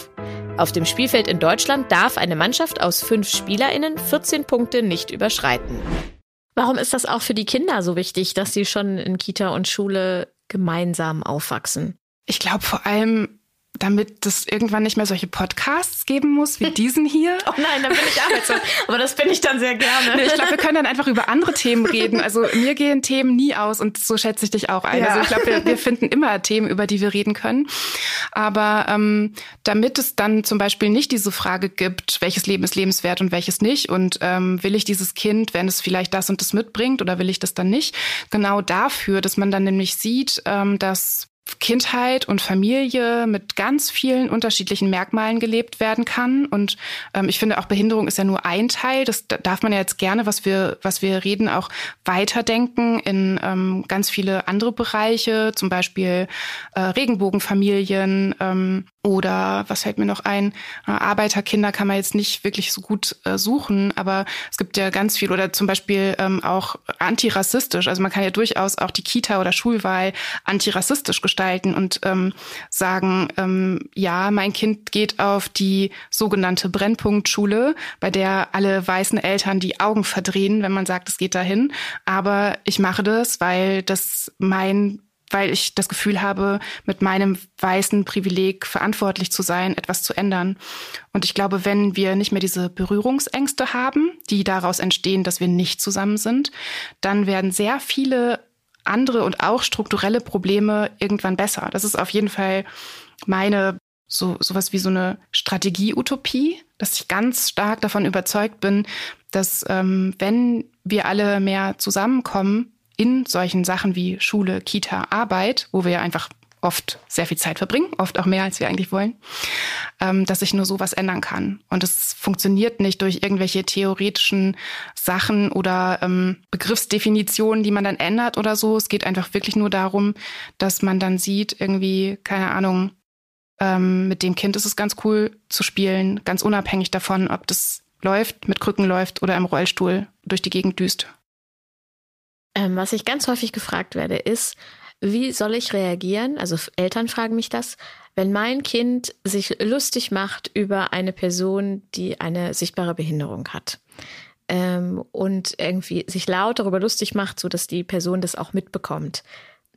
Auf dem Spielfeld in Deutschland darf eine Mannschaft aus fünf Spielerinnen 14 Punkte nicht überschreiten. Warum ist das auch für die Kinder so wichtig, dass sie schon in Kita und Schule gemeinsam aufwachsen? Ich glaube vor allem, damit es irgendwann nicht mehr solche Podcasts geben muss wie diesen hier. oh nein, dann bin ich arbeitslos. Aber das bin ich dann sehr gerne. Nee, ich glaube, wir können dann einfach über andere Themen reden. Also mir gehen Themen nie aus und so schätze ich dich auch ein. Ja. Also ich glaube, wir, wir, finden immer Themen, über die wir reden können. Aber ähm, damit es dann zum Beispiel nicht diese Frage gibt, welches Leben ist lebenswert und welches nicht und ähm, will ich dieses Kind, wenn es vielleicht das und das mitbringt oder will ich das dann nicht, genau dafür, dass man dann nämlich sieht, ähm, dass Kindheit und Familie mit ganz vielen unterschiedlichen Merkmalen gelebt werden kann. Und ähm, ich finde auch Behinderung ist ja nur ein Teil. Das darf man ja jetzt gerne, was wir, was wir reden, auch weiterdenken in ähm, ganz viele andere Bereiche, zum Beispiel äh, Regenbogenfamilien, ähm, oder was fällt mir noch ein? Äh, Arbeiterkinder kann man jetzt nicht wirklich so gut äh, suchen, aber es gibt ja ganz viel oder zum Beispiel ähm, auch antirassistisch. Also man kann ja durchaus auch die Kita oder Schulwahl antirassistisch gestalten und ähm, sagen, ähm, ja, mein Kind geht auf die sogenannte Brennpunktschule, bei der alle weißen Eltern die Augen verdrehen, wenn man sagt, es geht dahin. Aber ich mache das, weil das mein weil ich das Gefühl habe, mit meinem weißen Privileg verantwortlich zu sein, etwas zu ändern. Und ich glaube, wenn wir nicht mehr diese Berührungsängste haben, die daraus entstehen, dass wir nicht zusammen sind, dann werden sehr viele andere und auch strukturelle Probleme irgendwann besser. Das ist auf jeden Fall meine so sowas wie so eine Strategie-Utopie, dass ich ganz stark davon überzeugt bin, dass ähm, wenn wir alle mehr zusammenkommen, in solchen Sachen wie Schule, Kita, Arbeit, wo wir einfach oft sehr viel Zeit verbringen, oft auch mehr, als wir eigentlich wollen, ähm, dass sich nur sowas ändern kann. Und es funktioniert nicht durch irgendwelche theoretischen Sachen oder ähm, Begriffsdefinitionen, die man dann ändert oder so. Es geht einfach wirklich nur darum, dass man dann sieht, irgendwie, keine Ahnung, ähm, mit dem Kind ist es ganz cool zu spielen, ganz unabhängig davon, ob das läuft, mit Krücken läuft oder im Rollstuhl durch die Gegend düst. Ähm, was ich ganz häufig gefragt werde, ist, wie soll ich reagieren? Also Eltern fragen mich das, wenn mein Kind sich lustig macht über eine Person, die eine sichtbare Behinderung hat. Ähm, und irgendwie sich laut darüber lustig macht, so dass die Person das auch mitbekommt.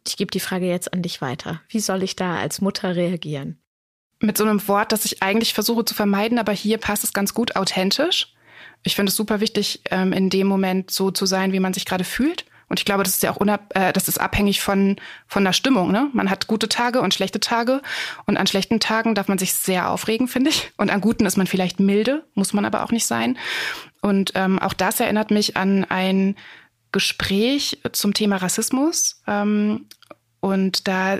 Ich gebe die Frage jetzt an dich weiter. Wie soll ich da als Mutter reagieren? Mit so einem Wort, das ich eigentlich versuche zu vermeiden, aber hier passt es ganz gut authentisch. Ich finde es super wichtig, ähm, in dem Moment so zu sein, wie man sich gerade fühlt Und ich glaube, das ist ja auch unab äh, das ist abhängig von, von der Stimmung. Ne? Man hat gute Tage und schlechte Tage. Und an schlechten Tagen darf man sich sehr aufregen, finde ich. Und an guten ist man vielleicht milde, muss man aber auch nicht sein. Und ähm, auch das erinnert mich an ein Gespräch zum Thema Rassismus. Ähm, und da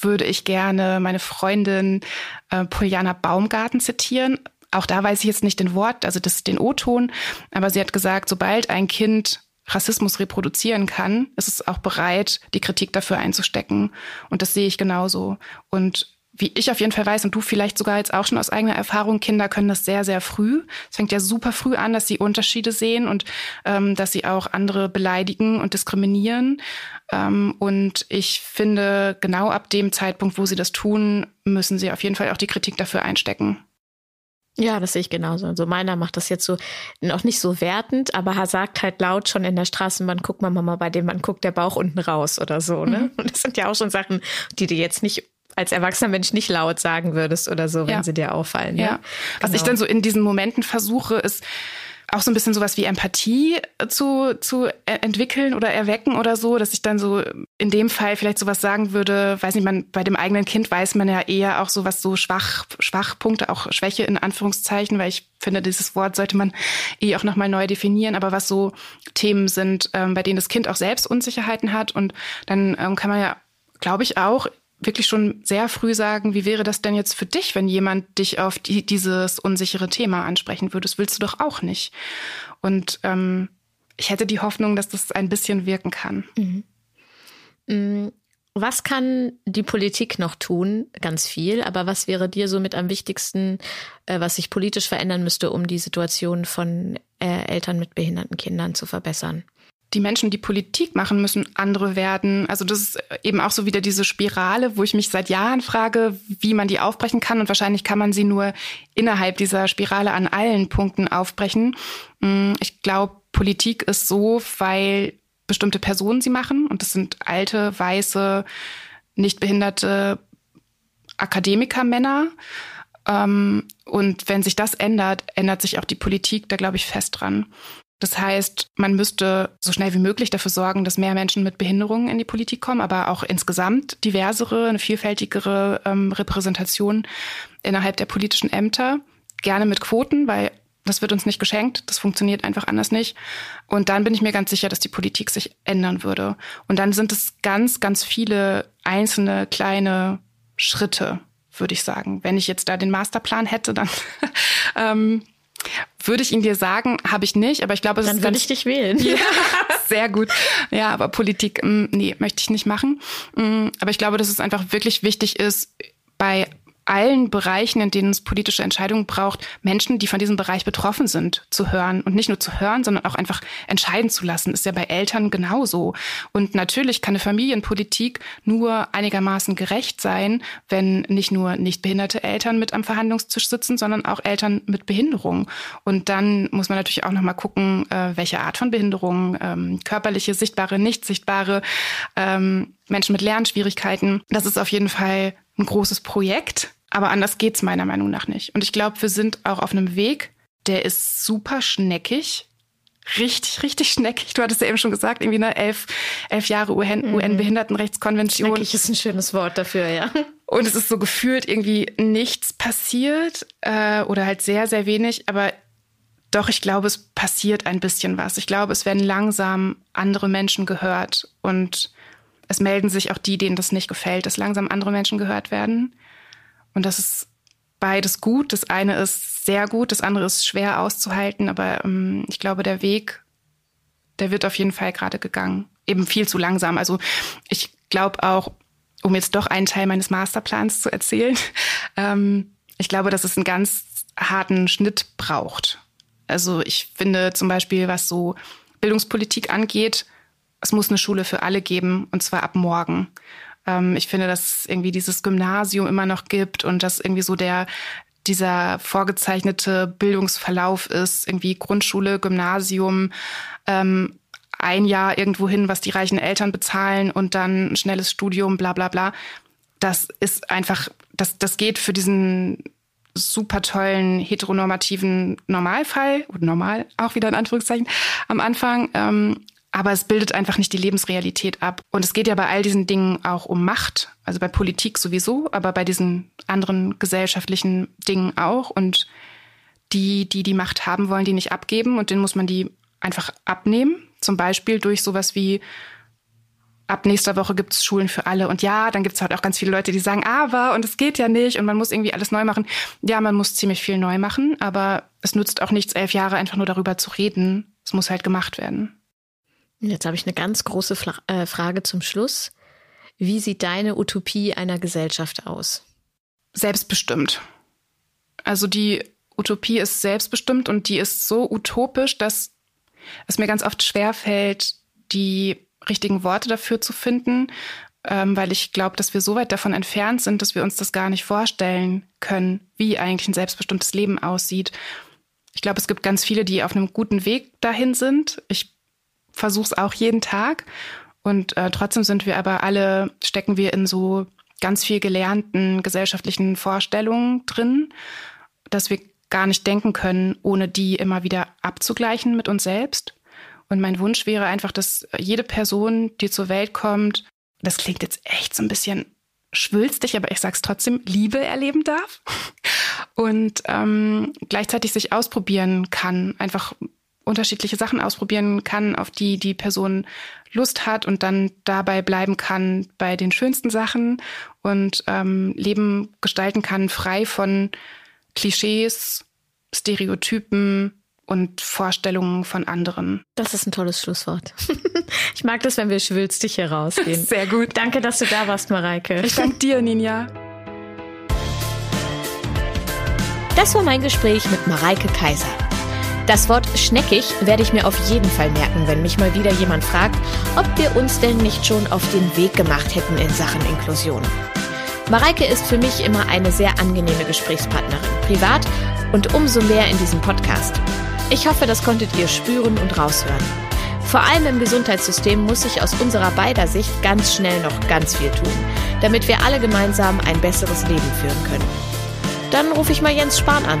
würde ich gerne meine Freundin äh, Poliana Baumgarten zitieren. Auch da weiß ich jetzt nicht den Wort, also das, den O-Ton, aber sie hat gesagt, sobald ein Kind Rassismus reproduzieren kann, ist es auch bereit, die Kritik dafür einzustecken. Und das sehe ich genauso. Und wie ich auf jeden Fall weiß und du vielleicht sogar jetzt auch schon aus eigener Erfahrung, Kinder können das sehr, sehr früh. Es fängt ja super früh an, dass sie Unterschiede sehen und ähm, dass sie auch andere beleidigen und diskriminieren. Ähm, und ich finde, genau ab dem Zeitpunkt, wo sie das tun, müssen sie auf jeden Fall auch die Kritik dafür einstecken. Ja, das sehe ich genauso. Also meiner macht das jetzt so noch nicht so wertend, aber er sagt halt laut schon in der Straßenbahn, guck mal, Mama, bei dem man guckt der Bauch unten raus oder so, ne? Mhm. Und das sind ja auch schon Sachen, die du jetzt nicht als erwachsener Mensch nicht laut sagen würdest oder so, wenn ja. sie dir auffallen. Ja. ja. Was genau. ich dann so in diesen Momenten versuche, ist, auch so ein bisschen sowas wie Empathie zu, zu entwickeln oder erwecken oder so, dass ich dann so in dem Fall vielleicht sowas sagen würde, weiß nicht, man, bei dem eigenen Kind weiß man ja eher auch sowas so Schwach, Schwachpunkte, auch Schwäche in Anführungszeichen, weil ich finde, dieses Wort sollte man eh auch nochmal neu definieren, aber was so Themen sind, ähm, bei denen das Kind auch selbst Unsicherheiten hat und dann ähm, kann man ja, glaube ich, auch wirklich schon sehr früh sagen, wie wäre das denn jetzt für dich, wenn jemand dich auf die, dieses unsichere Thema ansprechen würde? Das willst du doch auch nicht. Und ähm, ich hätte die Hoffnung, dass das ein bisschen wirken kann. Mhm. Mm, was kann die Politik noch tun? Ganz viel. Aber was wäre dir so mit am wichtigsten, äh, was sich politisch verändern müsste, um die Situation von äh, Eltern mit behinderten Kindern zu verbessern? Die Menschen, die Politik machen, müssen andere werden. Also das ist eben auch so wieder diese Spirale, wo ich mich seit Jahren frage, wie man die aufbrechen kann. Und wahrscheinlich kann man sie nur innerhalb dieser Spirale an allen Punkten aufbrechen. Mm, ich glaube, Politik ist so, weil bestimmte Personen sie machen. Und das sind alte, weiße, nicht behinderte Akademikermänner. Ähm, und wenn sich das ändert, ändert sich auch die Politik, da glaube ich fest dran. Das heißt, man müsste so schnell wie möglich dafür sorgen, dass mehr Menschen mit Behinderungen in die Politik kommen, aber auch insgesamt diversere, eine vielfältigere ähm, Repräsentation innerhalb der politischen Ämter. Gerne mit Quoten, weil das wird uns nicht geschenkt. Das funktioniert einfach anders nicht. Und dann bin ich mir ganz sicher, dass die Politik sich ändern würde. Und dann sind es ganz, ganz viele einzelne kleine Schritte, würde ich sagen. Wenn ich jetzt da den Masterplan hätte, dann ähm, würde ich ihn dir sagen, habe ich nicht, aber ich glaube, es Dann ist würde ich dich wählen. Ja, sehr gut. Ja, aber Politik, mm, nee, möchte ich nicht machen. Mm, aber ich glaube, dass es einfach wirklich wichtig ist, bei allen Bereichen, in denen es politische Entscheidungen braucht, Menschen, die von diesem Bereich betroffen sind, zu hören. Und nicht nur zu hören, sondern auch einfach entscheiden zu lassen. Ist ja bei Eltern genauso. Und natürlich kann eine Familienpolitik nur einigermaßen gerecht sein, wenn nicht nur nicht behinderte Eltern mit am Verhandlungstisch sitzen, sondern auch Eltern mit Behinderung. Und dann muss man natürlich auch nochmal gucken, äh, welche Art von Behinderung, ähm, körperliche, sichtbare, nicht sichtbare, ähm, Menschen mit Lernschwierigkeiten. Das ist auf jeden Fall ein großes Projekt. Aber anders geht's meiner Meinung nach nicht. Und ich glaube, wir sind auch auf einem Weg, der ist super schneckig. Richtig, richtig schneckig. Du hattest ja eben schon gesagt, irgendwie ne, elf, elf Jahre UN-Behindertenrechtskonvention. Schneckig ist ein schönes Wort dafür, ja. Und es ist so gefühlt irgendwie nichts passiert äh, oder halt sehr, sehr wenig. Aber doch, ich glaube, es passiert ein bisschen was. Ich glaube, es werden langsam andere Menschen gehört und es melden sich auch die, denen das nicht gefällt, dass langsam andere Menschen gehört werden. Und das ist beides gut. Das eine ist sehr gut, das andere ist schwer auszuhalten, aber ähm, ich glaube, der Weg, der wird auf jeden Fall gerade gegangen. Eben viel zu langsam. Also ich glaube auch, um jetzt doch einen Teil meines Masterplans zu erzählen, ähm, ich glaube, dass es einen ganz harten Schnitt braucht. Also ich finde zum Beispiel, was so Bildungspolitik angeht, es muss eine Schule für alle geben und zwar ab morgen. Ähm, ich finde, dass es irgendwie dieses Gymnasium immer noch gibt und dass irgendwie so der dieser vorgezeichnete Bildungsverlauf ist, irgendwie Grundschule, Gymnasium, ähm, ein Jahr irgendwo hin, was die reichen Eltern bezahlen und dann ein schnelles Studium, bla bla bla. Das ist einfach, das, das geht für diesen super tollen heteronormativen Normalfall, normal auch wieder in Anführungszeichen, am Anfang. Ähm, aber es bildet einfach nicht die Lebensrealität ab. Und es geht ja bei all diesen Dingen auch um Macht, also bei Politik sowieso, aber bei diesen anderen gesellschaftlichen Dingen auch. Und die, die die Macht haben wollen, die nicht abgeben und denen muss man die einfach abnehmen. Zum Beispiel durch sowas wie ab nächster Woche gibt es Schulen für alle. Und ja, dann gibt es halt auch ganz viele Leute, die sagen, aber und es geht ja nicht und man muss irgendwie alles neu machen. Ja, man muss ziemlich viel neu machen, aber es nützt auch nichts, elf Jahre einfach nur darüber zu reden. Es muss halt gemacht werden. Jetzt habe ich eine ganz große Fla äh, Frage zum Schluss. Wie sieht deine Utopie einer Gesellschaft aus? Selbstbestimmt. Also die Utopie ist selbstbestimmt und die ist so utopisch, dass es mir ganz oft schwerfällt, die richtigen Worte dafür zu finden, ähm, weil ich glaube, dass wir so weit davon entfernt sind, dass wir uns das gar nicht vorstellen können, wie eigentlich ein selbstbestimmtes Leben aussieht. Ich glaube, es gibt ganz viele, die auf einem guten Weg dahin sind. Ich versuche es auch jeden Tag. Und äh, trotzdem sind wir aber alle, stecken wir in so ganz viel gelernten gesellschaftlichen Vorstellungen drin, dass wir gar nicht denken können, ohne die immer wieder abzugleichen mit uns selbst. Und mein Wunsch wäre einfach, dass jede Person, die zur Welt kommt, das klingt jetzt echt so ein bisschen schwülstig, aber ich sag's trotzdem, Liebe erleben darf und ähm, gleichzeitig sich ausprobieren kann, einfach unterschiedliche Sachen ausprobieren kann, auf die die Person Lust hat und dann dabei bleiben kann bei den schönsten Sachen und ähm, Leben gestalten kann, frei von Klischees, Stereotypen und Vorstellungen von anderen. Das ist ein tolles Schlusswort. ich mag das, wenn wir schwülstig hier rausgehen. Sehr gut. Danke, dass du da warst, Mareike. Ich danke dir, Ninja. Das war mein Gespräch mit Mareike Kaiser. Das Wort schneckig werde ich mir auf jeden Fall merken, wenn mich mal wieder jemand fragt, ob wir uns denn nicht schon auf den Weg gemacht hätten in Sachen Inklusion. Mareike ist für mich immer eine sehr angenehme Gesprächspartnerin, privat und umso mehr in diesem Podcast. Ich hoffe, das konntet ihr spüren und raushören. Vor allem im Gesundheitssystem muss sich aus unserer beider Sicht ganz schnell noch ganz viel tun, damit wir alle gemeinsam ein besseres Leben führen können. Dann rufe ich mal Jens Spahn an.